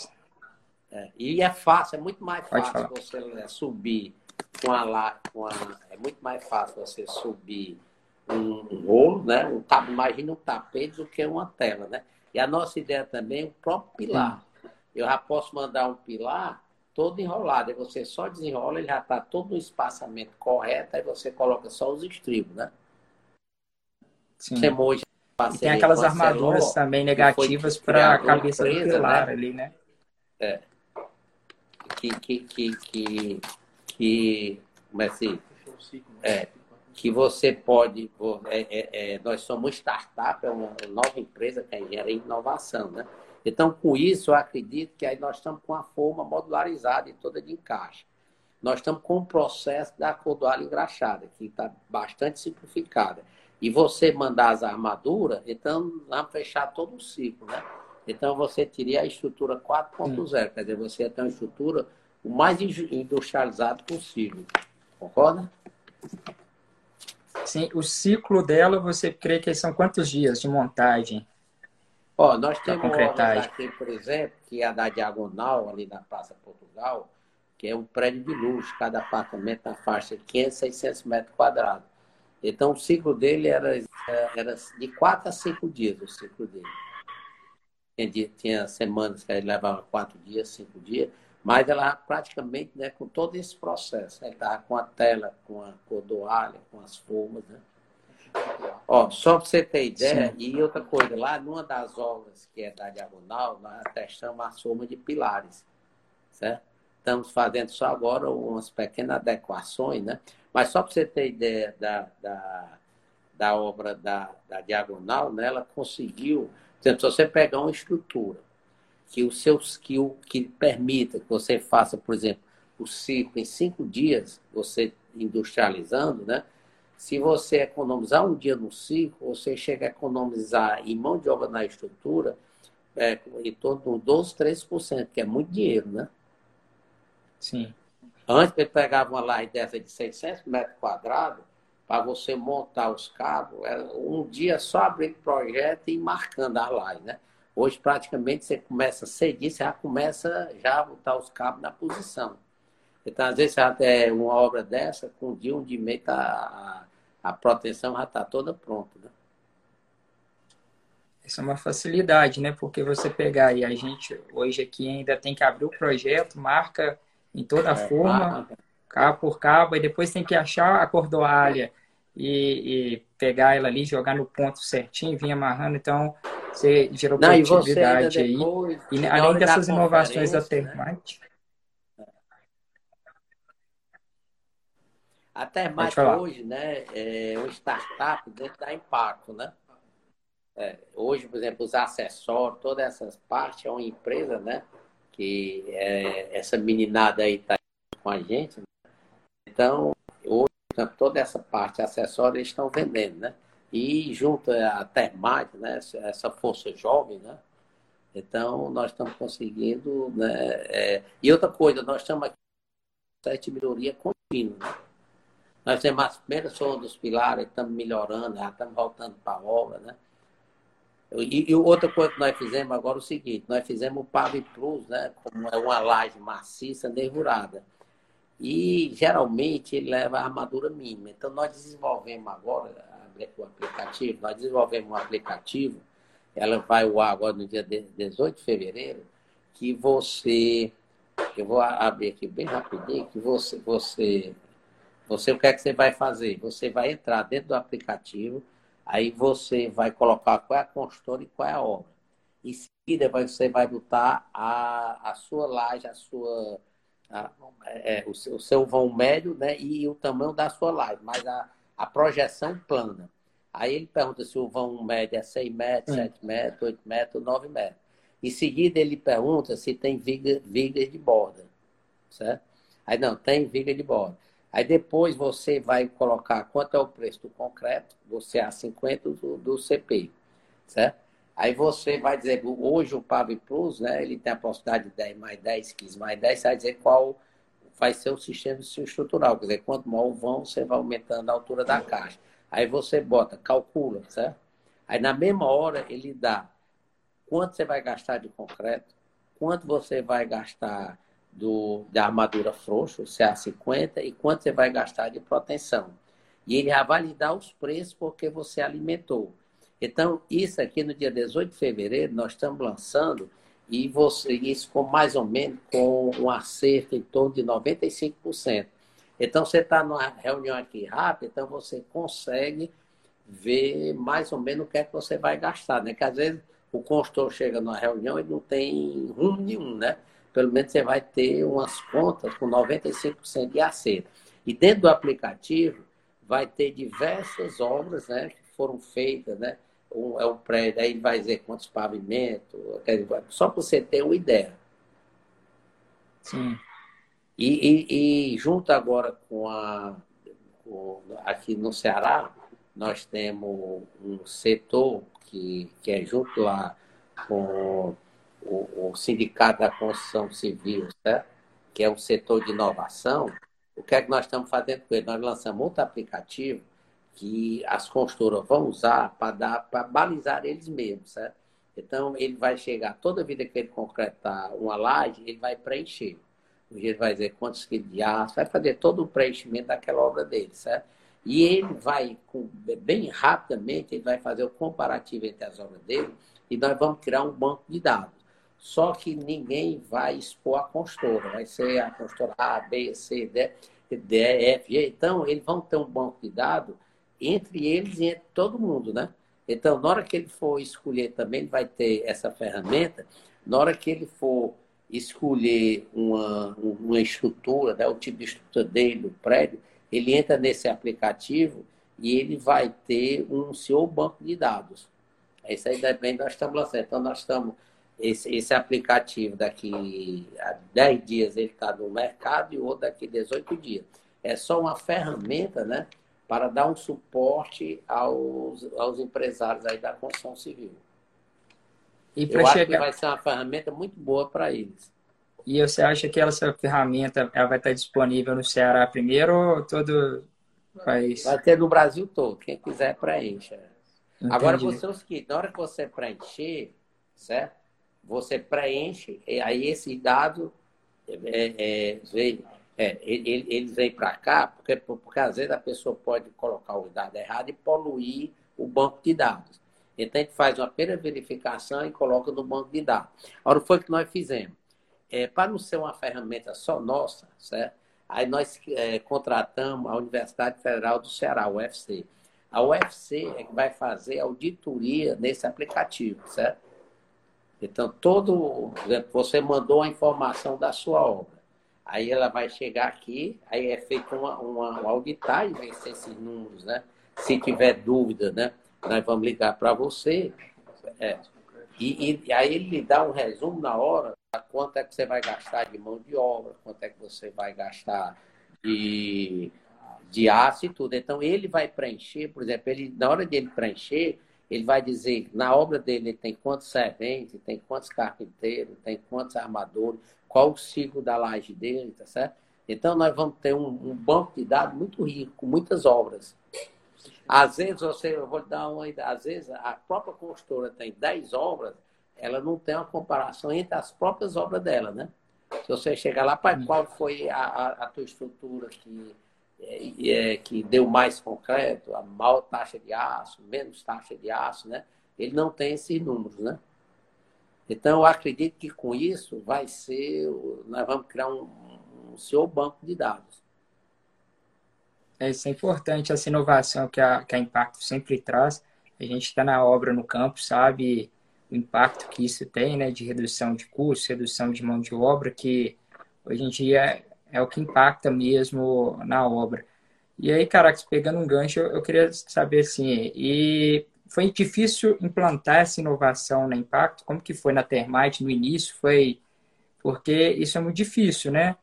É, e é fácil, é muito mais fácil você né, subir com a, com a. É muito mais fácil você subir um rolo, né? Um cabo, imagina um tapete do que uma tela, né? E a nossa ideia também é o próprio pilar. Eu já posso mandar um pilar todo enrolado. Aí você só desenrola, ele já está todo no espaçamento correto, aí você coloca só os estribos, né? Sim. Você moja, e tem aquelas armaduras também negativas para a cabeça do pilar né? ali, né? É. Que, que, que, que, que, como é assim? É, que você pode. É, é, é, nós somos startup, é uma nova empresa que e inovação, né? Então, com isso, eu acredito que aí nós estamos com a forma modularizada e toda de encaixe. Nós estamos com o processo da cordoalha engraxada, que está bastante simplificada. E você mandar as armaduras, então vamos fechar todo o ciclo, né? Então você teria a estrutura 4.0, quer dizer, você ia ter uma estrutura o mais industrializada possível. Concorda? Sim, o ciclo dela, você crê que são quantos dias de montagem? Ó, nós temos uma aqui, por exemplo, que é a da Diagonal, ali na Praça Portugal, que é um prédio de luxo, cada apartamento na faixa de 500, 600 metros quadrados. Então, o ciclo dele era, era de 4 a 5 dias, o ciclo dele. Tinha, tinha semanas que ele levava 4 dias, 5 dias, mas ela praticamente né, com todo esse processo. Né? Estava com a tela, com a cordoalha, com as formas. Né? Ó, só para você ter ideia, Sim. e outra coisa, lá numa das obras que é da Diagonal, nós testamos a soma de pilares, certo? Estamos fazendo só agora umas pequenas adequações, né? Mas só para você ter ideia da, da, da obra da, da Diagonal, né? ela conseguiu, se você pegar uma estrutura que o seu que, o, que permita que você faça, por exemplo, o ciclo em cinco dias, você industrializando, né? Se você economizar um dia no ciclo, você chega a economizar em mão de obra na estrutura é, em torno de 12, 13%, que é muito dinheiro, né? Sim. Antes ele pegava uma laje dessa de 600 metros quadrados, para você montar os cabos, era um dia só abrir projeto e marcando a laje, né? Hoje, praticamente, você começa a ceder, você já começa já a botar os cabos na posição. Então, às vezes, até uma obra dessa, com um dia, um dia e meio, tá, a, a proteção já está toda pronta, né? Isso é uma facilidade, né? Porque você pegar e a gente hoje aqui ainda tem que abrir o projeto, marca em toda a é, forma, cabo por cabo, e depois tem que achar a cordoalha e, e, pegar ela ali, jogar no ponto certinho, vir amarrando. Então, você gerou Não, produtividade aí. Depois, e além dessas inovações da Termite. Né? A Termite hoje, né, é uma startup dentro da Impacto, né? É, hoje, por exemplo, os acessórios, todas essas partes, é uma empresa, né? Que é, essa meninada aí está com a gente. Né? Então, hoje, toda essa parte acessória eles estão vendendo, né? E junto à Termate, né? Essa força jovem, né? Então, nós estamos conseguindo, né? É... E outra coisa, nós estamos aqui com melhoria contínua, né? Nós temos as primeiras foram dos pilares, estamos melhorando, já estamos voltando para a obra, né? E, e, outra coisa que nós fizemos agora é o seguinte, nós fizemos o Pave Plus, né? Como é uma laje maciça, nervurada. E geralmente ele leva a armadura mínima. Então nós desenvolvemos agora o aplicativo, nós desenvolvemos um aplicativo, ela vai ao ar agora no dia 18 de fevereiro, que você, eu vou abrir aqui bem rapidinho, que você, você, você o que é que você vai fazer? Você vai entrar dentro do aplicativo, Aí você vai colocar qual é a consultora e qual é a obra. Em seguida, você vai botar a, a sua laje, a sua, a, é, o, seu, o, seu, vão médio né, e o tamanho da sua laje, mas a, a projeção plana. Aí ele pergunta se o vão médio é 6 metros, 7 hum. metros, 8 metros, 9 metros. Em seguida, ele pergunta se tem viga, vigas de borda. Certo? Aí não, tem viga de borda. Aí depois você vai colocar quanto é o preço do concreto, você é a 50 do, do CP, certo? Aí você vai dizer, hoje o PAV Plus, né, ele tem a possibilidade de 10 mais 10, 15 mais 10, você vai dizer qual vai ser o sistema estrutural, quer dizer, quanto maior vão, você vai aumentando a altura da caixa. Aí você bota, calcula, certo? Aí na mesma hora ele dá quanto você vai gastar de concreto, quanto você vai gastar do, da armadura frouxa, o CA50, e quanto você vai gastar de proteção. E ele vai validar os preços porque você alimentou. Então, isso aqui no dia 18 de fevereiro, nós estamos lançando, e você, isso com mais ou menos com um acerto em torno de 95%. Então, você está numa reunião aqui rápida, então você consegue ver mais ou menos o que é que você vai gastar, né? Que às vezes o consultor chega numa reunião e não tem rumo nenhum, né? pelo menos você vai ter umas contas com 95% de acerto. E dentro do aplicativo vai ter diversas obras né, que foram feitas, né? Um, é um prédio, aí vai dizer quantos pavimentos, só para você ter uma ideia. Sim. E, e, e junto agora com a. Com, aqui no Ceará, nós temos um setor que, que é junto lá com o, o Sindicato da Construção Civil, certo? que é um setor de inovação, o que é que nós estamos fazendo com ele? Nós lançamos outro aplicativo que as construtoras vão usar para balizar eles mesmos, certo? Então ele vai chegar toda vida que ele concretar uma laje, ele vai preencher. Ele vai dizer quantos quilos de aço, vai fazer todo o preenchimento daquela obra dele, certo? E ele vai, bem rapidamente, ele vai fazer o comparativo entre as obras dele e nós vamos criar um banco de dados. Só que ninguém vai expor a consultora. Vai ser a consultora A, B, C, D, D, F, G. Então, eles vão ter um banco de dados entre eles e entre todo mundo, né? Então, na hora que ele for escolher também, ele vai ter essa ferramenta. Na hora que ele for escolher uma, uma estrutura, né, o tipo de estrutura dele, do prédio, ele entra nesse aplicativo e ele vai ter um seu banco de dados. Isso aí depende, nós estamos lançando. Então, nós estamos esse, esse aplicativo daqui a 10 dias ele está no mercado e o outro daqui a 18 dias. É só uma ferramenta, né? Para dar um suporte aos, aos empresários aí da construção civil. E Eu acho chegar... que vai ser uma ferramenta muito boa para eles. E você acha que essa ferramenta ela vai estar disponível no Ceará primeiro ou todo país? Vai ter no Brasil todo. Quem quiser, preencha. Entendi. Agora, você é o seguinte, na hora que você preencher, certo? Você preenche, e aí esse dado é, é, vem, é, eles vêm para cá, porque, porque às vezes a pessoa pode colocar o dado errado e poluir o banco de dados. Então, a gente faz uma primeira verificação e coloca no banco de dados. Agora, foi o que nós fizemos. É, para não ser uma ferramenta só nossa, certo? Aí nós é, contratamos a Universidade Federal do Ceará, a UFC. A UFC é que vai fazer auditoria nesse aplicativo, certo? Então, todo. Você mandou a informação da sua obra. Aí ela vai chegar aqui, aí é feita uma, uma, auditagem, esses números, né? Se tiver dúvida, né? Nós vamos ligar para você. É, e, e, aí ele lhe dá um resumo na hora quanto é que você vai gastar de mão de obra, quanto é que você vai gastar de, de aço e tudo. Então ele vai preencher, por exemplo, ele, na hora de ele preencher, ele vai dizer, na obra dele ele tem quantos serventes, tem quantos carpinteiros, tem quantos armadores, qual o ciclo da laje dele, tá certo? Então nós vamos ter um, um banco de dados muito rico, com muitas obras. Às vezes, você, eu vou dar uma ideia, às vezes a própria construtora tem 10 obras, ela não tem uma comparação entre as próprias obras dela, né? Se você chegar lá, para qual foi a, a, a, tua estrutura que, é, é, que deu mais concreto, a maior taxa de aço, menos taxa de aço, né? Ele não tem esses números, né? Então, eu acredito que com isso vai ser, nós vamos criar um, um seu banco de dados. É, isso é importante, essa inovação que a, que a Impacto sempre traz. A gente está na obra no campo, sabe o impacto que isso tem, né, de redução de custos, redução de mão de obra, que hoje em dia é, é o que impacta mesmo na obra. E aí, Caracas, pegando um gancho, eu queria saber assim, e foi difícil implantar essa inovação na Impacto? Como que foi na Termite no início? Foi porque isso é muito difícil, né?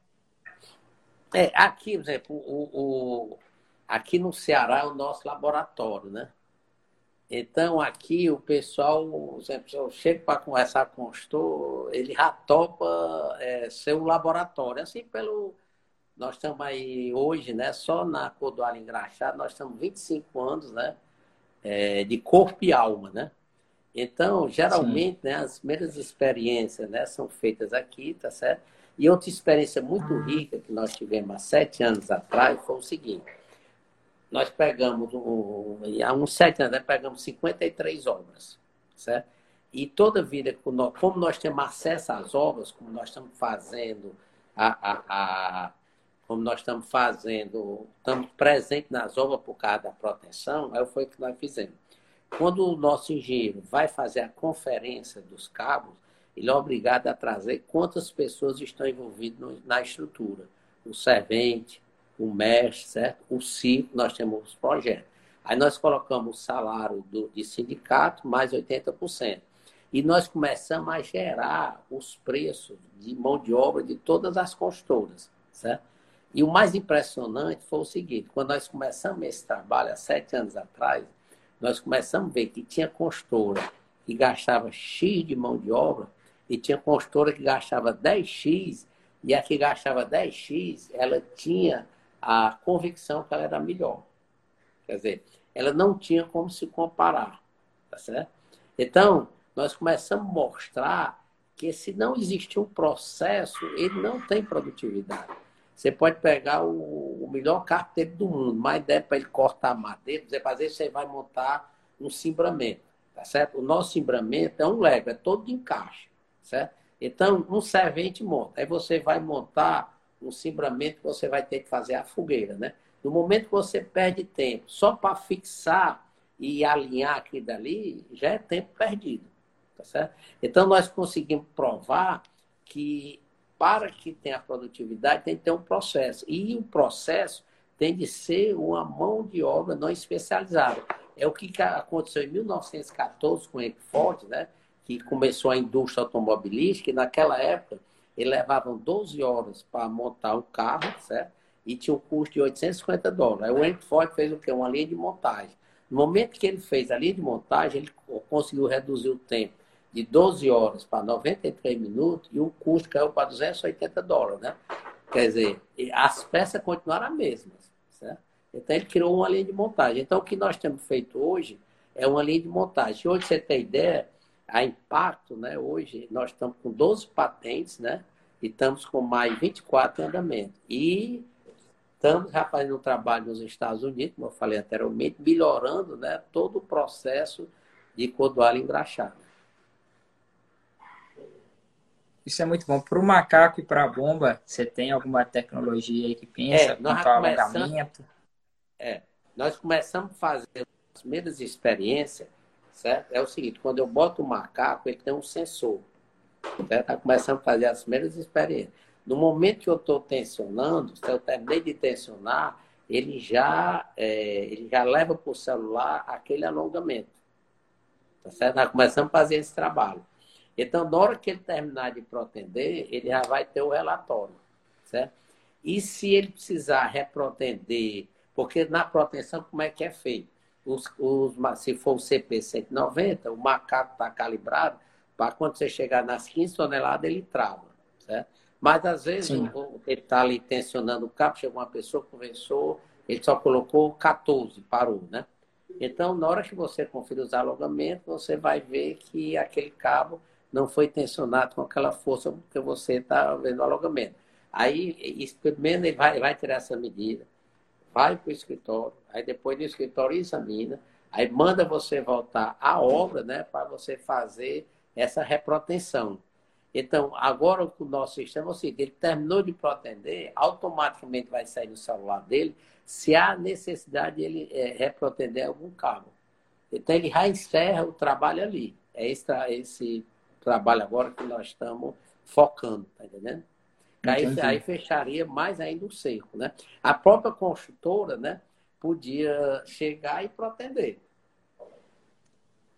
É, aqui, por exemplo, o, o, aqui no Ceará é o nosso laboratório, né? Então, aqui o pessoal, sempre eu chego para conversar com o gestor, ele já topa é, ser um laboratório. Assim, pelo. Nós estamos aí hoje, né? Só na Codoalho Engraxado, nós estamos 25 anos, né? É, de corpo e alma, né? Então, geralmente, né, as primeiras experiências né, são feitas aqui, tá certo? E outra experiência muito ah. rica que nós tivemos há sete anos atrás foi o seguinte nós pegamos, há uns sete anos, nós pegamos 53 obras, certo? E toda vida, como nós temos acesso às obras, como nós estamos fazendo, a, a, a como nós estamos fazendo, estamos presentes nas obras por causa da proteção, aí foi o que nós fizemos. Quando o nosso engenheiro vai fazer a conferência dos cabos, ele é obrigado a trazer quantas pessoas estão envolvidas na estrutura. O servente, o MES, certo? O CIP, nós temos os projetos. Aí nós colocamos o salário do, de sindicato mais 80%. E nós começamos a gerar os preços de mão de obra de todas as construtoras, certo? E o mais impressionante foi o seguinte, quando nós começamos esse trabalho há sete anos atrás, nós começamos a ver que tinha construtora que gastava X de mão de obra e tinha construtora que gastava 10X e a que gastava 10X, ela tinha a convicção que ela era melhor. Quer dizer, ela não tinha como se comparar. Tá certo? Então, nós começamos a mostrar que se não existir um processo, ele não tem produtividade. Você pode pegar o, o melhor carteiro do mundo, mas der para ele cortar madeira, você fazer, você vai montar um cimbramento, tá certo? O nosso cimbramento é um lego, é todo de encaixe, certo? Então, um servente monta. Aí você vai montar um cimbramento que você vai ter que fazer a fogueira, né? No momento que você perde tempo só para fixar e alinhar aquilo dali, já é tempo perdido, tá certo? Então, nós conseguimos provar que para que tenha produtividade tem que ter um processo. E o processo tem de ser uma mão de obra não especializada. É o que aconteceu em 1914 com o Ford, né? que começou a indústria automobilística, e naquela época eles levavam 12 horas para montar o carro, certo? E tinha um custo de 850 dólares. Aí o Henry Ford fez o quê? Uma linha de montagem. No momento que ele fez a linha de montagem, ele conseguiu reduzir o tempo de 12 horas para 93 minutos e o custo caiu para 280 dólares, né? Quer dizer, as peças continuaram as mesmas, certo? Então ele criou uma linha de montagem. Então o que nós temos feito hoje é uma linha de montagem. Hoje você tem ideia, a impacto, né? Hoje nós estamos com 12 patentes, né? E estamos com mais 24 em andamento. E estamos já fazendo um trabalho nos Estados Unidos, como eu falei anteriormente, melhorando né, todo o processo de codoalho engraxado. Isso é muito bom. Para o macaco e para a bomba, você tem alguma tecnologia aí que pensa é, quanto ao alongamento? É, nós começamos a fazer as primeiras experiências, certo? É o seguinte, quando eu boto o macaco, ele tem um sensor, certo? Nós começamos a fazer as primeiras experiências. No momento que eu estou tensionando, se eu terminei de tensionar, ele já, é, ele já leva para o celular aquele alongamento. Tá certo? Nós começamos a fazer esse trabalho. Então, na hora que ele terminar de protender, ele já vai ter o relatório, certo? E se ele precisar reprotender, porque na proteção, como é que é feito? Os, os, se for o CP190, o macaco está calibrado para quando você chegar nas 15 toneladas, ele trava, certo? Mas, às vezes, o, ele está ali tensionando o cabo, chegou uma pessoa, conversou, ele só colocou 14, parou, né? Então, na hora que você conferir os alongamentos, você vai ver que aquele cabo não foi tensionado com aquela força que você está vendo o alongamento. Aí, experimenta, ele vai, vai tirar essa medida, vai para o escritório, aí depois do escritório examina, aí manda você voltar à obra, né, para você fazer essa reproteção. Então, agora o nosso sistema é o seguinte, ele terminou de protender, automaticamente vai sair no celular dele se há necessidade de ele é, reprotender algum cabo. Então, ele já encerra o trabalho ali. É esse, esse trabalho agora que nós estamos focando, tá entendendo? Aí, aí, fecharia mais ainda o cerco, né? A própria construtora, né, podia chegar e protender.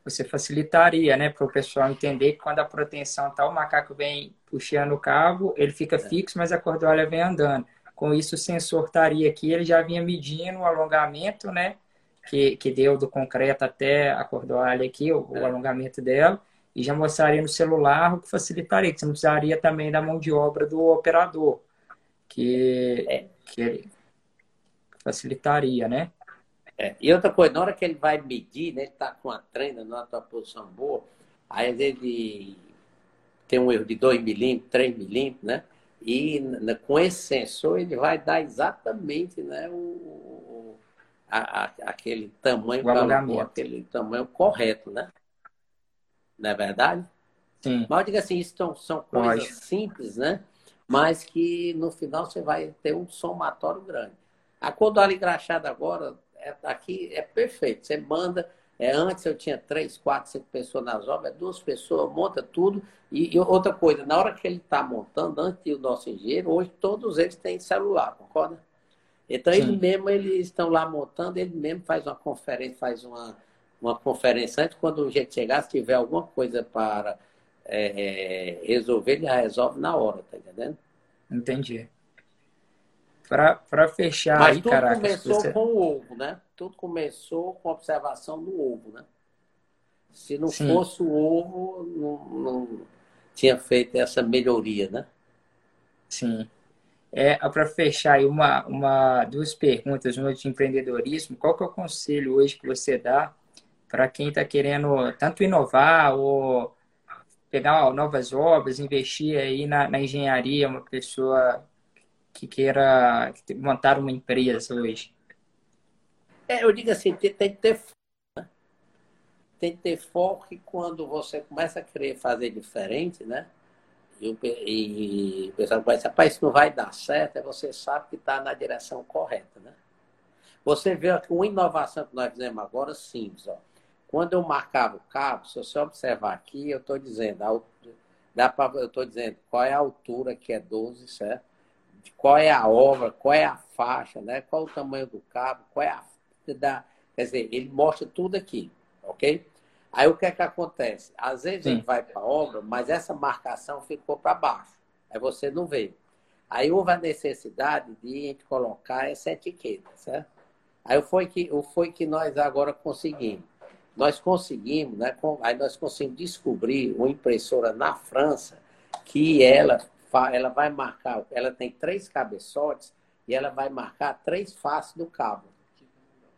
Você facilitaria, né, para o pessoal entender que quando a proteção tá, o macaco vem puxando o cabo, ele fica é. fixo, mas a cordoalha vem andando. Com isso, o sensor estaria aqui, ele já vinha medindo o alongamento, né, que, que deu do concreto até a cordoalha aqui, o, é. o alongamento dela e já mostraria no celular, o que facilitaria, que você não precisaria também da mão de obra do operador, que, é. que facilitaria, né? É. E outra coisa, na hora que ele vai medir, né, ele está com a treina numa posição boa, aí ele tem um erro de 2 milímetros, 3 milímetros, né? E com esse sensor ele vai dar exatamente né, o, a, a, aquele tamanho, o aquele tamanho correto, né? Não é verdade? Sim. Mas eu digo assim, isso são, são coisas Pode. simples, né? Mas que no final você vai ter um somatório grande. A Codala engraxada agora, é, aqui é perfeito. Você manda, é, antes eu tinha três, quatro, cinco pessoas nas obras, é duas pessoas, monta tudo. E, e outra coisa, na hora que ele está montando, antes do nosso engenheiro, hoje todos eles têm celular, concorda? Então, Sim. ele mesmo, eles estão lá montando, ele mesmo faz uma conferência, faz uma, uma conferência antes, quando o gente chegar, se tiver alguma coisa para é, é, resolver, ele já resolve na hora, tá entendendo? Entendi. Para fechar Mas aí, tudo Caracas, começou você... com o ovo, né? Tudo começou com a observação do ovo, né? Se não Sim. fosse o ovo, não, não tinha feito essa melhoria, né? Sim. É, para fechar aí uma, uma, duas perguntas, uma de empreendedorismo. Qual que é o conselho hoje que você dá para quem está querendo tanto inovar ou pegar novas obras, investir aí na, na, engenharia, uma pessoa que queira montar uma empresa hoje? É, eu digo assim, tem, tem que ter né? tem que ter foco e quando você começa a querer fazer diferente, né? E, e o pessoal vai dizer, rapaz, isso não vai dar certo, é você sabe que está na direção correta, né? Você vê uma inovação que nós fizemos agora, simples, ó. Quando eu marcava o cabo, se você observar aqui, eu estou dizendo, dá pra, eu estou dizendo qual é a altura que é 12, certo? Qual é a obra, qual é a faixa, né? qual o tamanho do cabo, qual é a. Da, quer dizer, ele mostra tudo aqui, ok? Aí o que é que acontece? Às vezes Sim. ele vai para a obra, mas essa marcação ficou para baixo. Aí você não vê. Aí houve a necessidade de a gente colocar essa etiqueta, certo? Aí foi que, foi que nós agora conseguimos nós conseguimos, né, aí nós conseguimos descobrir uma impressora na França que ela, ela vai marcar, ela tem três cabeçotes e ela vai marcar três faces do cabo,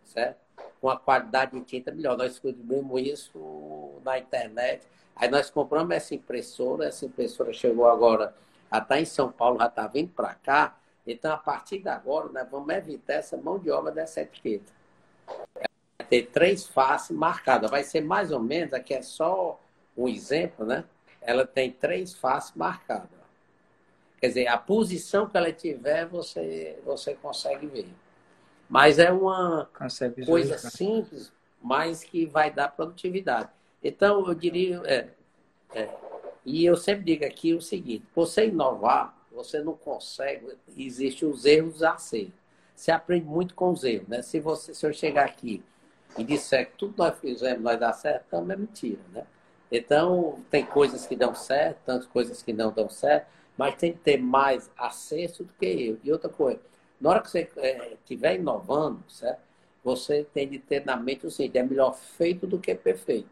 certo? Com a qualidade de tinta melhor. Nós descobrimos isso na internet. Aí nós compramos essa impressora, essa impressora chegou agora, já está em São Paulo, já está vindo para cá. Então, a partir de agora, nós vamos evitar essa mão de obra dessa etiqueta ter três faces marcadas. Vai ser mais ou menos, aqui é só um exemplo, né? Ela tem três faces marcadas. Quer dizer, a posição que ela tiver, você, você consegue ver. Mas é uma coisa simples, mas que vai dar produtividade. Então, eu diria. É, é, e eu sempre digo aqui o seguinte: você inovar, você não consegue, existem os erros e acertos. Você aprende muito com os erros, né? Se, você, se eu chegar aqui e disser que tudo nós fizemos vai dar certo, também é mentira, né? Então, tem coisas que dão certo, tantas coisas que não dão certo, mas tem que ter mais acesso do que eu. E outra coisa, na hora que você estiver é, inovando, certo? Você tem de ter na mente o seguinte, é melhor feito do que perfeito.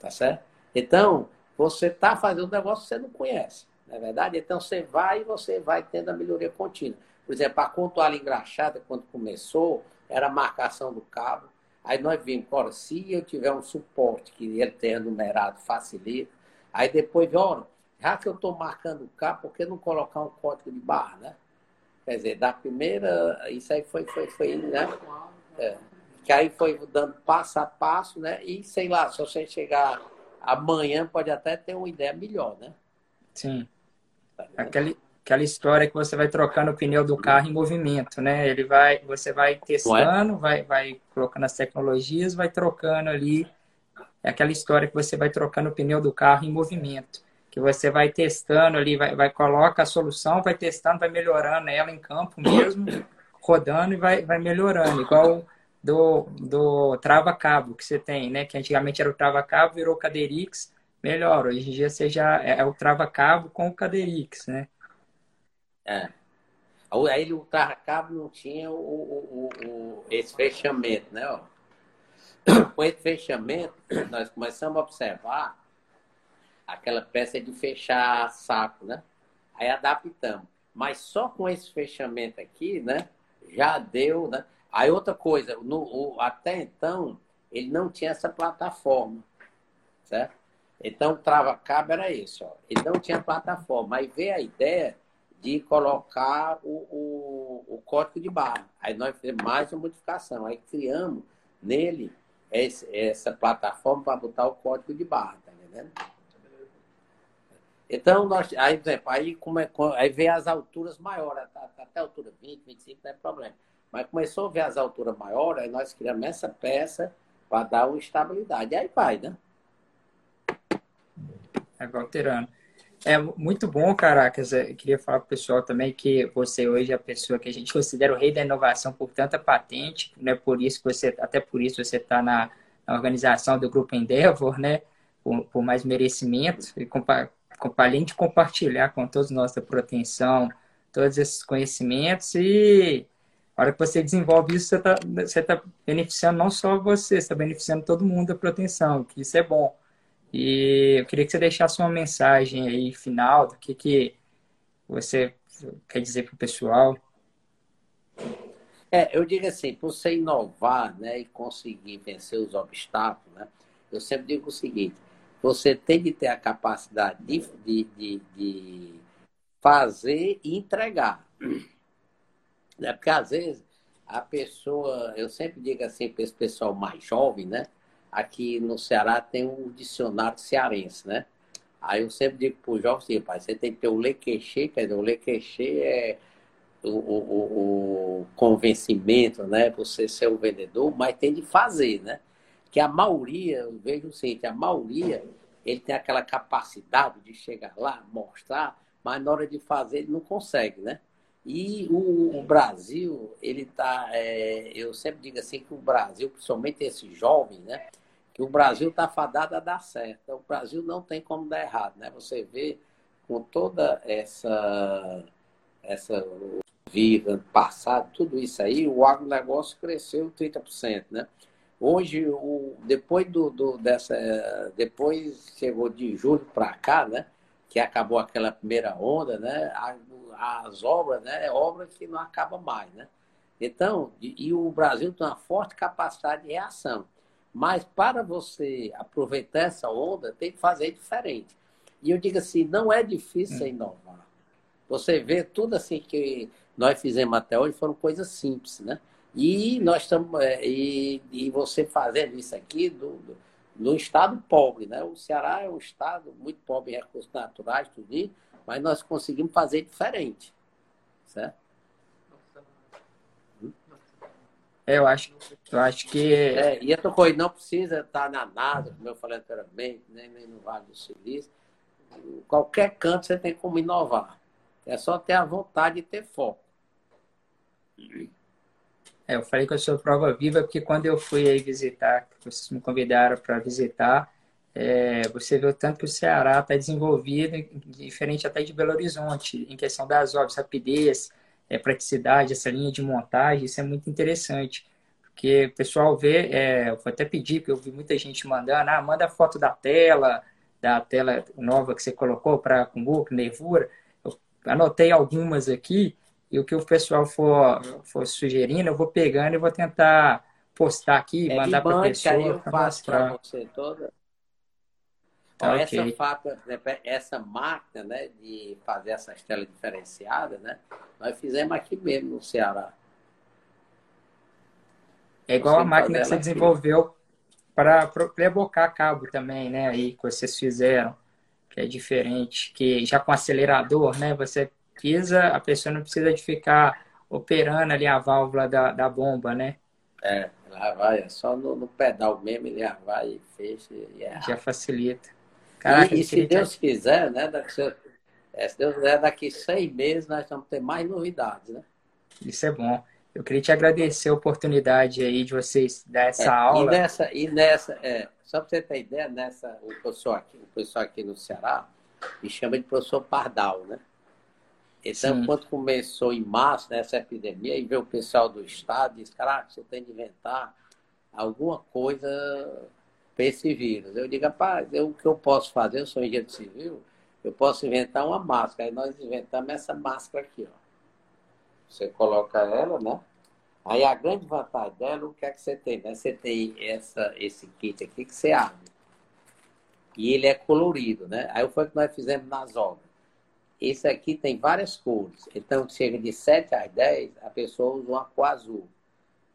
Tá certo? Então, você está fazendo um negócio que você não conhece, não é verdade? Então, você vai e você vai tendo a melhoria contínua. Por exemplo, a contoalha engraxada, quando começou, era a marcação do cabo, Aí nós vimos, ora, se eu tiver um suporte que ele tenha numerado, facilita. Aí depois, olha, já que eu estou marcando o K, por que não colocar um código de barra, né? Quer dizer, da primeira, isso aí foi, foi, foi né? É, que aí foi dando passo a passo, né? E sei lá, se você chegar amanhã, pode até ter uma ideia melhor, né? Sim. Tá Aquele, aquela história que você vai trocando o pneu do carro em movimento, né? Ele vai, você vai testando, é? vai, vai colocando as tecnologias, vai trocando ali. É aquela história que você vai trocando o pneu do carro em movimento, que você vai testando ali, vai, vai coloca a solução, vai testando, vai melhorando ela em campo mesmo, rodando e vai, vai melhorando, igual do, do trava-cabo que você tem, né? Que antigamente era o trava-cabo, virou Caderix, melhor. Hoje em dia você já é, é o trava-cabo com o Caderix, né? É. Aí o tarracabo não tinha o, o, o, esse fechamento, né? Ó. [coughs] Com esse fechamento, [coughs] nós começamos a observar aquela peça de fechar saco, né? Aí adaptamos. Mas só com esse fechamento aqui, né? Já deu, né? Aí outra coisa, no, o, até então, ele não tinha essa plataforma, certo? Então, o trava-cabo era isso, ó. Ele não tinha plataforma. Aí veio a ideia de colocar o, o, o, código de barra. Aí nós fizemos mais uma modificação. Aí criamos nele esse, essa plataforma para botar o código de barra, tá entendendo? Então, nós, aí, por exemplo, aí, como é, aí vem as alturas maiores, até a altura 20, 25, não é problema. Mas começou a ver as alturas maiores, aí nós criamos essa peça para dar uma estabilidade. Aí vai, né? É, Valterano. É muito bom, Caracas. Eu queria falar para o pessoal também que você hoje é a pessoa que a gente considera o rei da inovação por tanta patente, né? Por isso que você, até por isso você está na, na, organização do grupo Endeavor, né? Por, por mais merecimento e compa, além de compartilhar com todos nós da proteção, todos esses conhecimentos e a hora que você desenvolve isso, você está você tá beneficiando não só você, você está beneficiando todo mundo da proteção, que isso é bom. E eu queria que você deixasse uma mensagem aí final do que, que você quer dizer para o pessoal. É, eu digo assim, para você inovar né, e conseguir vencer os obstáculos, né, eu sempre digo o seguinte, você tem de ter a capacidade de, de, de, de fazer e entregar. Né? Porque às vezes a pessoa, eu sempre digo assim para esse pessoal mais jovem, né? Aqui no Ceará tem um dicionário cearense, né? Aí eu sempre digo para o jovem assim, pai, você tem que ter o lequexê, quer dizer, o lequexê é o, o, o, convencimento, né? Você ser o vendedor, mas tem de fazer, né? Que a maioria, eu vejo o seguinte, a maioria, ele tem aquela capacidade de chegar lá, mostrar, mas na hora de fazer ele não consegue, né? E o, o Brasil, ele tá, é, eu sempre digo assim que o Brasil, principalmente esse jovem, né? Que o Brasil está fadado a dar certo. O Brasil não tem como dar errado, né? Você vê com toda essa essa vida passado, tudo isso aí, o agronegócio cresceu 30%, né? Hoje, o, depois do, do, dessa. Depois chegou de julho para cá, né? Que acabou aquela primeira onda, né? As obras, né? É obra que não acaba mais, né? Então, e o Brasil tem uma forte capacidade de reação. Mas para você aproveitar essa onda, tem que fazer diferente. E eu digo assim, não é difícil hum. inovar. Você vê tudo assim que nós fizemos até hoje foram coisas simples, né? E nós estamos é, e, e você fazendo isso aqui do, do, no estado pobre, né? O Ceará é um estado muito pobre em recursos naturais, tudo isso, mas nós conseguimos fazer diferente, certo? É, eu acho, eu acho que. É, e outra coisa, não precisa estar na NASA, como eu falei anteriormente, nem, nem no Vale do Silício. Qualquer canto você tem como inovar. É só ter a vontade de ter foco. É, eu falei que eu sou prova viva porque quando eu fui aí visitar, vocês me convidaram para visitar, é, você o tanto que o Ceará está desenvolvido, diferente até de Belo Horizonte, em questão das obras, rapidez, é, praticidade, essa linha de montagem, isso é muito interessante. Porque o pessoal vê, é, eu vou até pedir, porque eu vi muita gente mandando, ah, manda foto da tela, da tela nova que você colocou para book, nervura. Eu anotei algumas aqui, e o que o pessoal for, for sugerindo, eu vou pegando e vou tentar postar aqui, é mandar para a pessoa para mostrar. você toda. Então, okay. essa, faca, essa máquina né, de fazer essas telas diferenciadas, né, nós fizemos aqui mesmo no Ceará. É igual a máquina que você desenvolveu para rebocar cabo também, né? Aí que vocês fizeram, que é diferente, que já com acelerador, né? Você pisa, a pessoa não precisa de ficar operando ali a válvula da, da bomba, né? É, lá vai, é só no, no pedal mesmo, ele já vai e fecha e é Já facilita. Caraca, e, e se Deus quiser, né, daqui, é, se Deus quiser, daqui seis meses nós vamos ter mais novidades, né? Isso é bom. Eu queria te agradecer a oportunidade aí de vocês dar essa é, aula. E nessa, e nessa é, só para você ter ideia, nessa, o pessoal aqui, o pessoal aqui no Ceará me chama de professor Pardal, né? Então, Sim. quando começou em março, nessa epidemia, e veio o pessoal do Estado, disse, caraca, você tem de inventar alguma coisa para esse vírus. Eu digo, rapaz, eu, o que eu posso fazer, eu sou engenheiro civil, eu posso inventar uma máscara. Aí nós inventamos essa máscara aqui, ó. Você coloca ela, né? Aí a grande vantagem dela, o que é que você tem? Né? Você tem essa, esse kit aqui que você abre. E ele é colorido, né? Aí foi o que nós fizemos nas obras. Esse aqui tem várias cores. Então, chega de 7 às 10, a pessoa usa uma cor azul.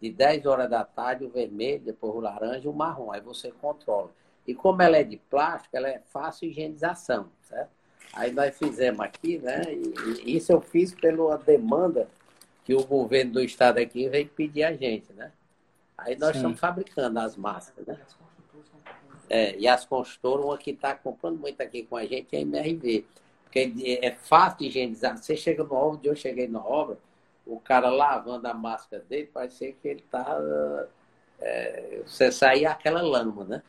De 10 horas da tarde, o vermelho, depois o laranja e o marrom. Aí você controla. E como ela é de plástico, ela é fácil higienização, certo? Aí nós fizemos aqui, né? E isso eu fiz pela demanda que o governo do estado aqui veio pedir a gente, né? Aí nós Sim. estamos fabricando as máscaras, né? É, e as construtoras, uma que está comprando muito aqui com a gente é a MRV. Porque é fácil de higienizar. Você chega no obra, eu cheguei na obra, o cara lavando a máscara dele, parecia que ele está. É, você saía aquela lama, né?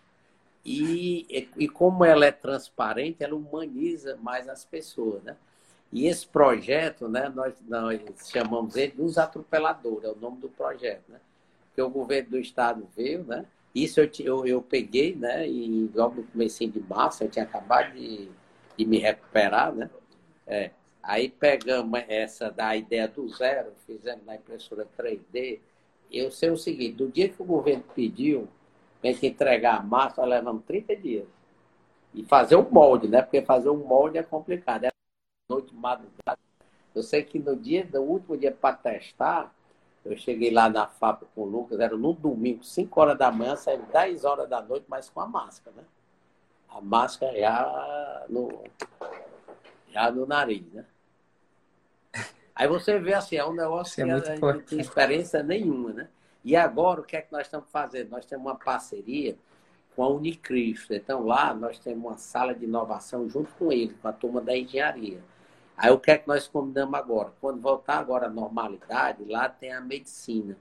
E, e como ela é transparente, ela humaniza mais as pessoas, né? E esse projeto, né, nós, nós chamamos ele dos atropeladores, é o nome do projeto, né? Que o governo do estado veio, né? Isso eu, eu, eu peguei, né? E logo no começo de março, eu tinha acabado de e me recuperar, né? É. Aí pegamos essa da ideia do zero, fizemos na impressora 3D. Eu sei o seguinte, do dia que o governo pediu a gente entregar a massa, nós levamos 30 dias. E fazer um molde, né? Porque fazer um molde é complicado. É noite madrugada. Eu sei que no dia, no último dia para testar, eu cheguei lá na fábrica com o Lucas, era no domingo, 5 horas da manhã, saiu 10 horas da noite, mas com a máscara, né? a máscara já no, já no nariz, né? Aí você vê assim, é um negócio é que a gente não tem experiência nenhuma, né? E agora, o que é que nós estamos fazendo? Nós temos uma parceria com a Unicristo. Então, lá nós temos uma sala de inovação junto com ele, com a turma da engenharia. Aí, o que é que nós combinamos agora? Quando voltar agora à normalidade, lá tem a medicina.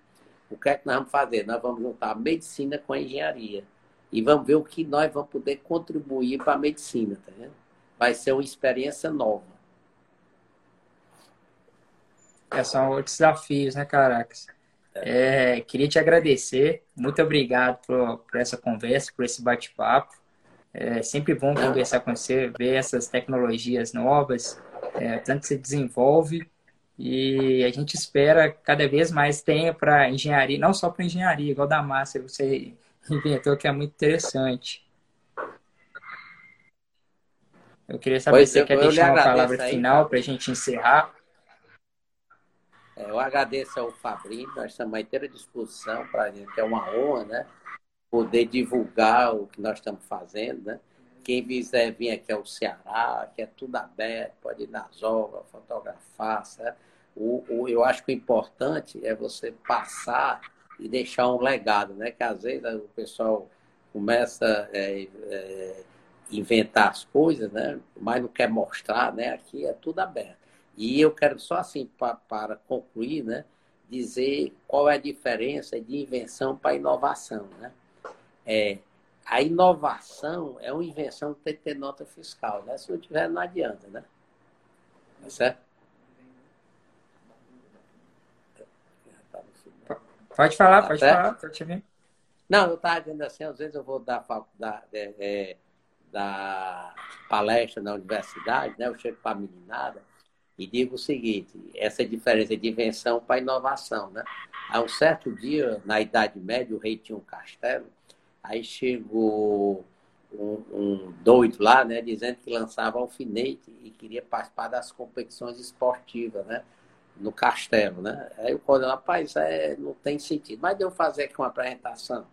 O que é que nós vamos fazer? Nós vamos juntar a medicina com a engenharia e vamos ver o que nós vamos poder contribuir para a medicina, tá vendo? Vai ser uma experiência nova. É, são outros desafios, né, Caracas? É, queria te agradecer. Muito obrigado por, por essa conversa, por esse bate-papo. É sempre bom conversar com você, ver essas tecnologias novas, é, tanto se desenvolve e a gente espera cada vez mais tenha para engenharia, não só para engenharia, igual da massa você inventou, que é muito interessante. Eu queria saber pois se você quer deixar uma palavra final para a gente encerrar. É, eu agradeço ao Fabrício, nós estamos à inteira disposição para a gente, é uma honra, né? Poder divulgar o que nós estamos fazendo, né? Quem quiser vir aqui ao Ceará, que é tudo aberto, pode ir nas obras, fotografar, certo? O, o, eu acho que o importante é você passar e deixar um legado, né? Que às vezes o pessoal começa a é, é, inventar as coisas, né? Mas não quer mostrar, né? Aqui é tudo aberto. E eu quero só assim, pra, para concluir, né, dizer qual é a diferença de invenção para inovação. Né? É, a inovação é uma invenção que tem que ter nota fiscal. Né? Se não tiver, não adianta. Né? Tá certo? Pode falar, tá pode certo? falar, pode te ver. Não, eu estava dizendo assim, às vezes eu vou dar, da, é, é, da palestra na universidade, né? Eu chego para a meninada, e digo o seguinte: essa diferença de invenção para inovação. Né? Há um certo dia, na Idade Média, o rei tinha um castelo, aí chegou um, um doido lá, né, dizendo que lançava alfinete e queria participar das competições esportivas, né? No castelo, né? Aí o coronel, rapaz, é, não tem sentido. Mas deu fazer aqui uma apresentação.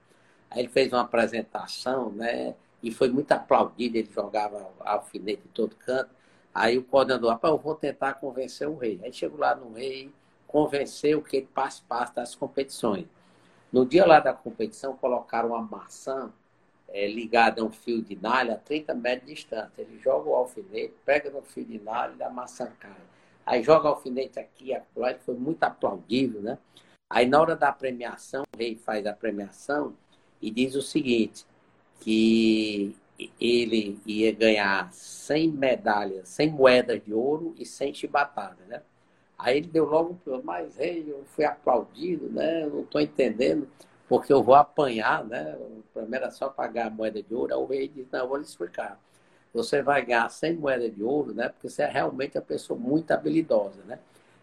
Aí ele fez uma apresentação, né? E foi muito aplaudido, ele jogava alfinete em todo canto. Aí o coordenador, rapaz, eu vou tentar convencer o rei. Aí chegou lá no rei, convenceu que ele participasse das competições. No dia lá da competição, colocaram uma maçã é, ligada a um fio de nalha a 30 metros de distância. Ele joga o alfinete, pega no fio de nalha e a maçã cai. Aí joga o alfinete aqui, acolá, foi muito aplaudido, né? Aí na hora da premiação, o rei faz a premiação e diz o seguinte, que ele ia ganhar 100 medalhas, 100 moedas de ouro e 100 chibatadas, né? Aí ele deu logo plano, mas rei, eu fui aplaudido, né? Eu não estou entendendo, porque eu vou apanhar, né? Primeiro era só pagar a moeda de ouro. Aí o rei disse, não, eu vou lhe explicar. Você vai ganhar 100 moedas de ouro, né? Porque você é realmente uma pessoa muito habilidosa, né?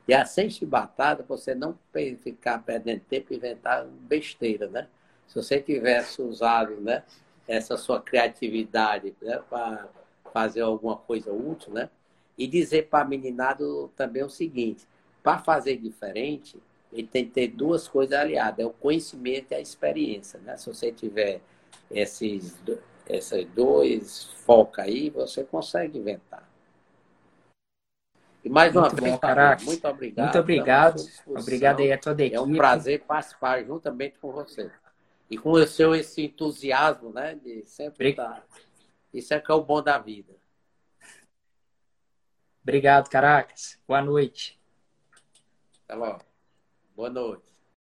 E a 100 chibatadas, você não ficar perdendo tempo e inventar besteira, né? Se você tivesse usado, né? Essa sua criatividade né, para fazer alguma coisa útil, né? E dizer para a meninado também o seguinte: para fazer diferente, ele tem que ter duas coisas aliadas: é o conhecimento e a experiência, né? Se você tiver esses, esses dois focos aí, você consegue inventar. E mais uma muito vez, bom, muito obrigado. Muito obrigado. Obrigado aí a toda a equipe. É um prazer participar juntamente com você e com o seu esse entusiasmo, né, de sempre estar. Isso é que é o bom da vida. Obrigado, Caracas. Boa noite. Tá bom. Boa noite.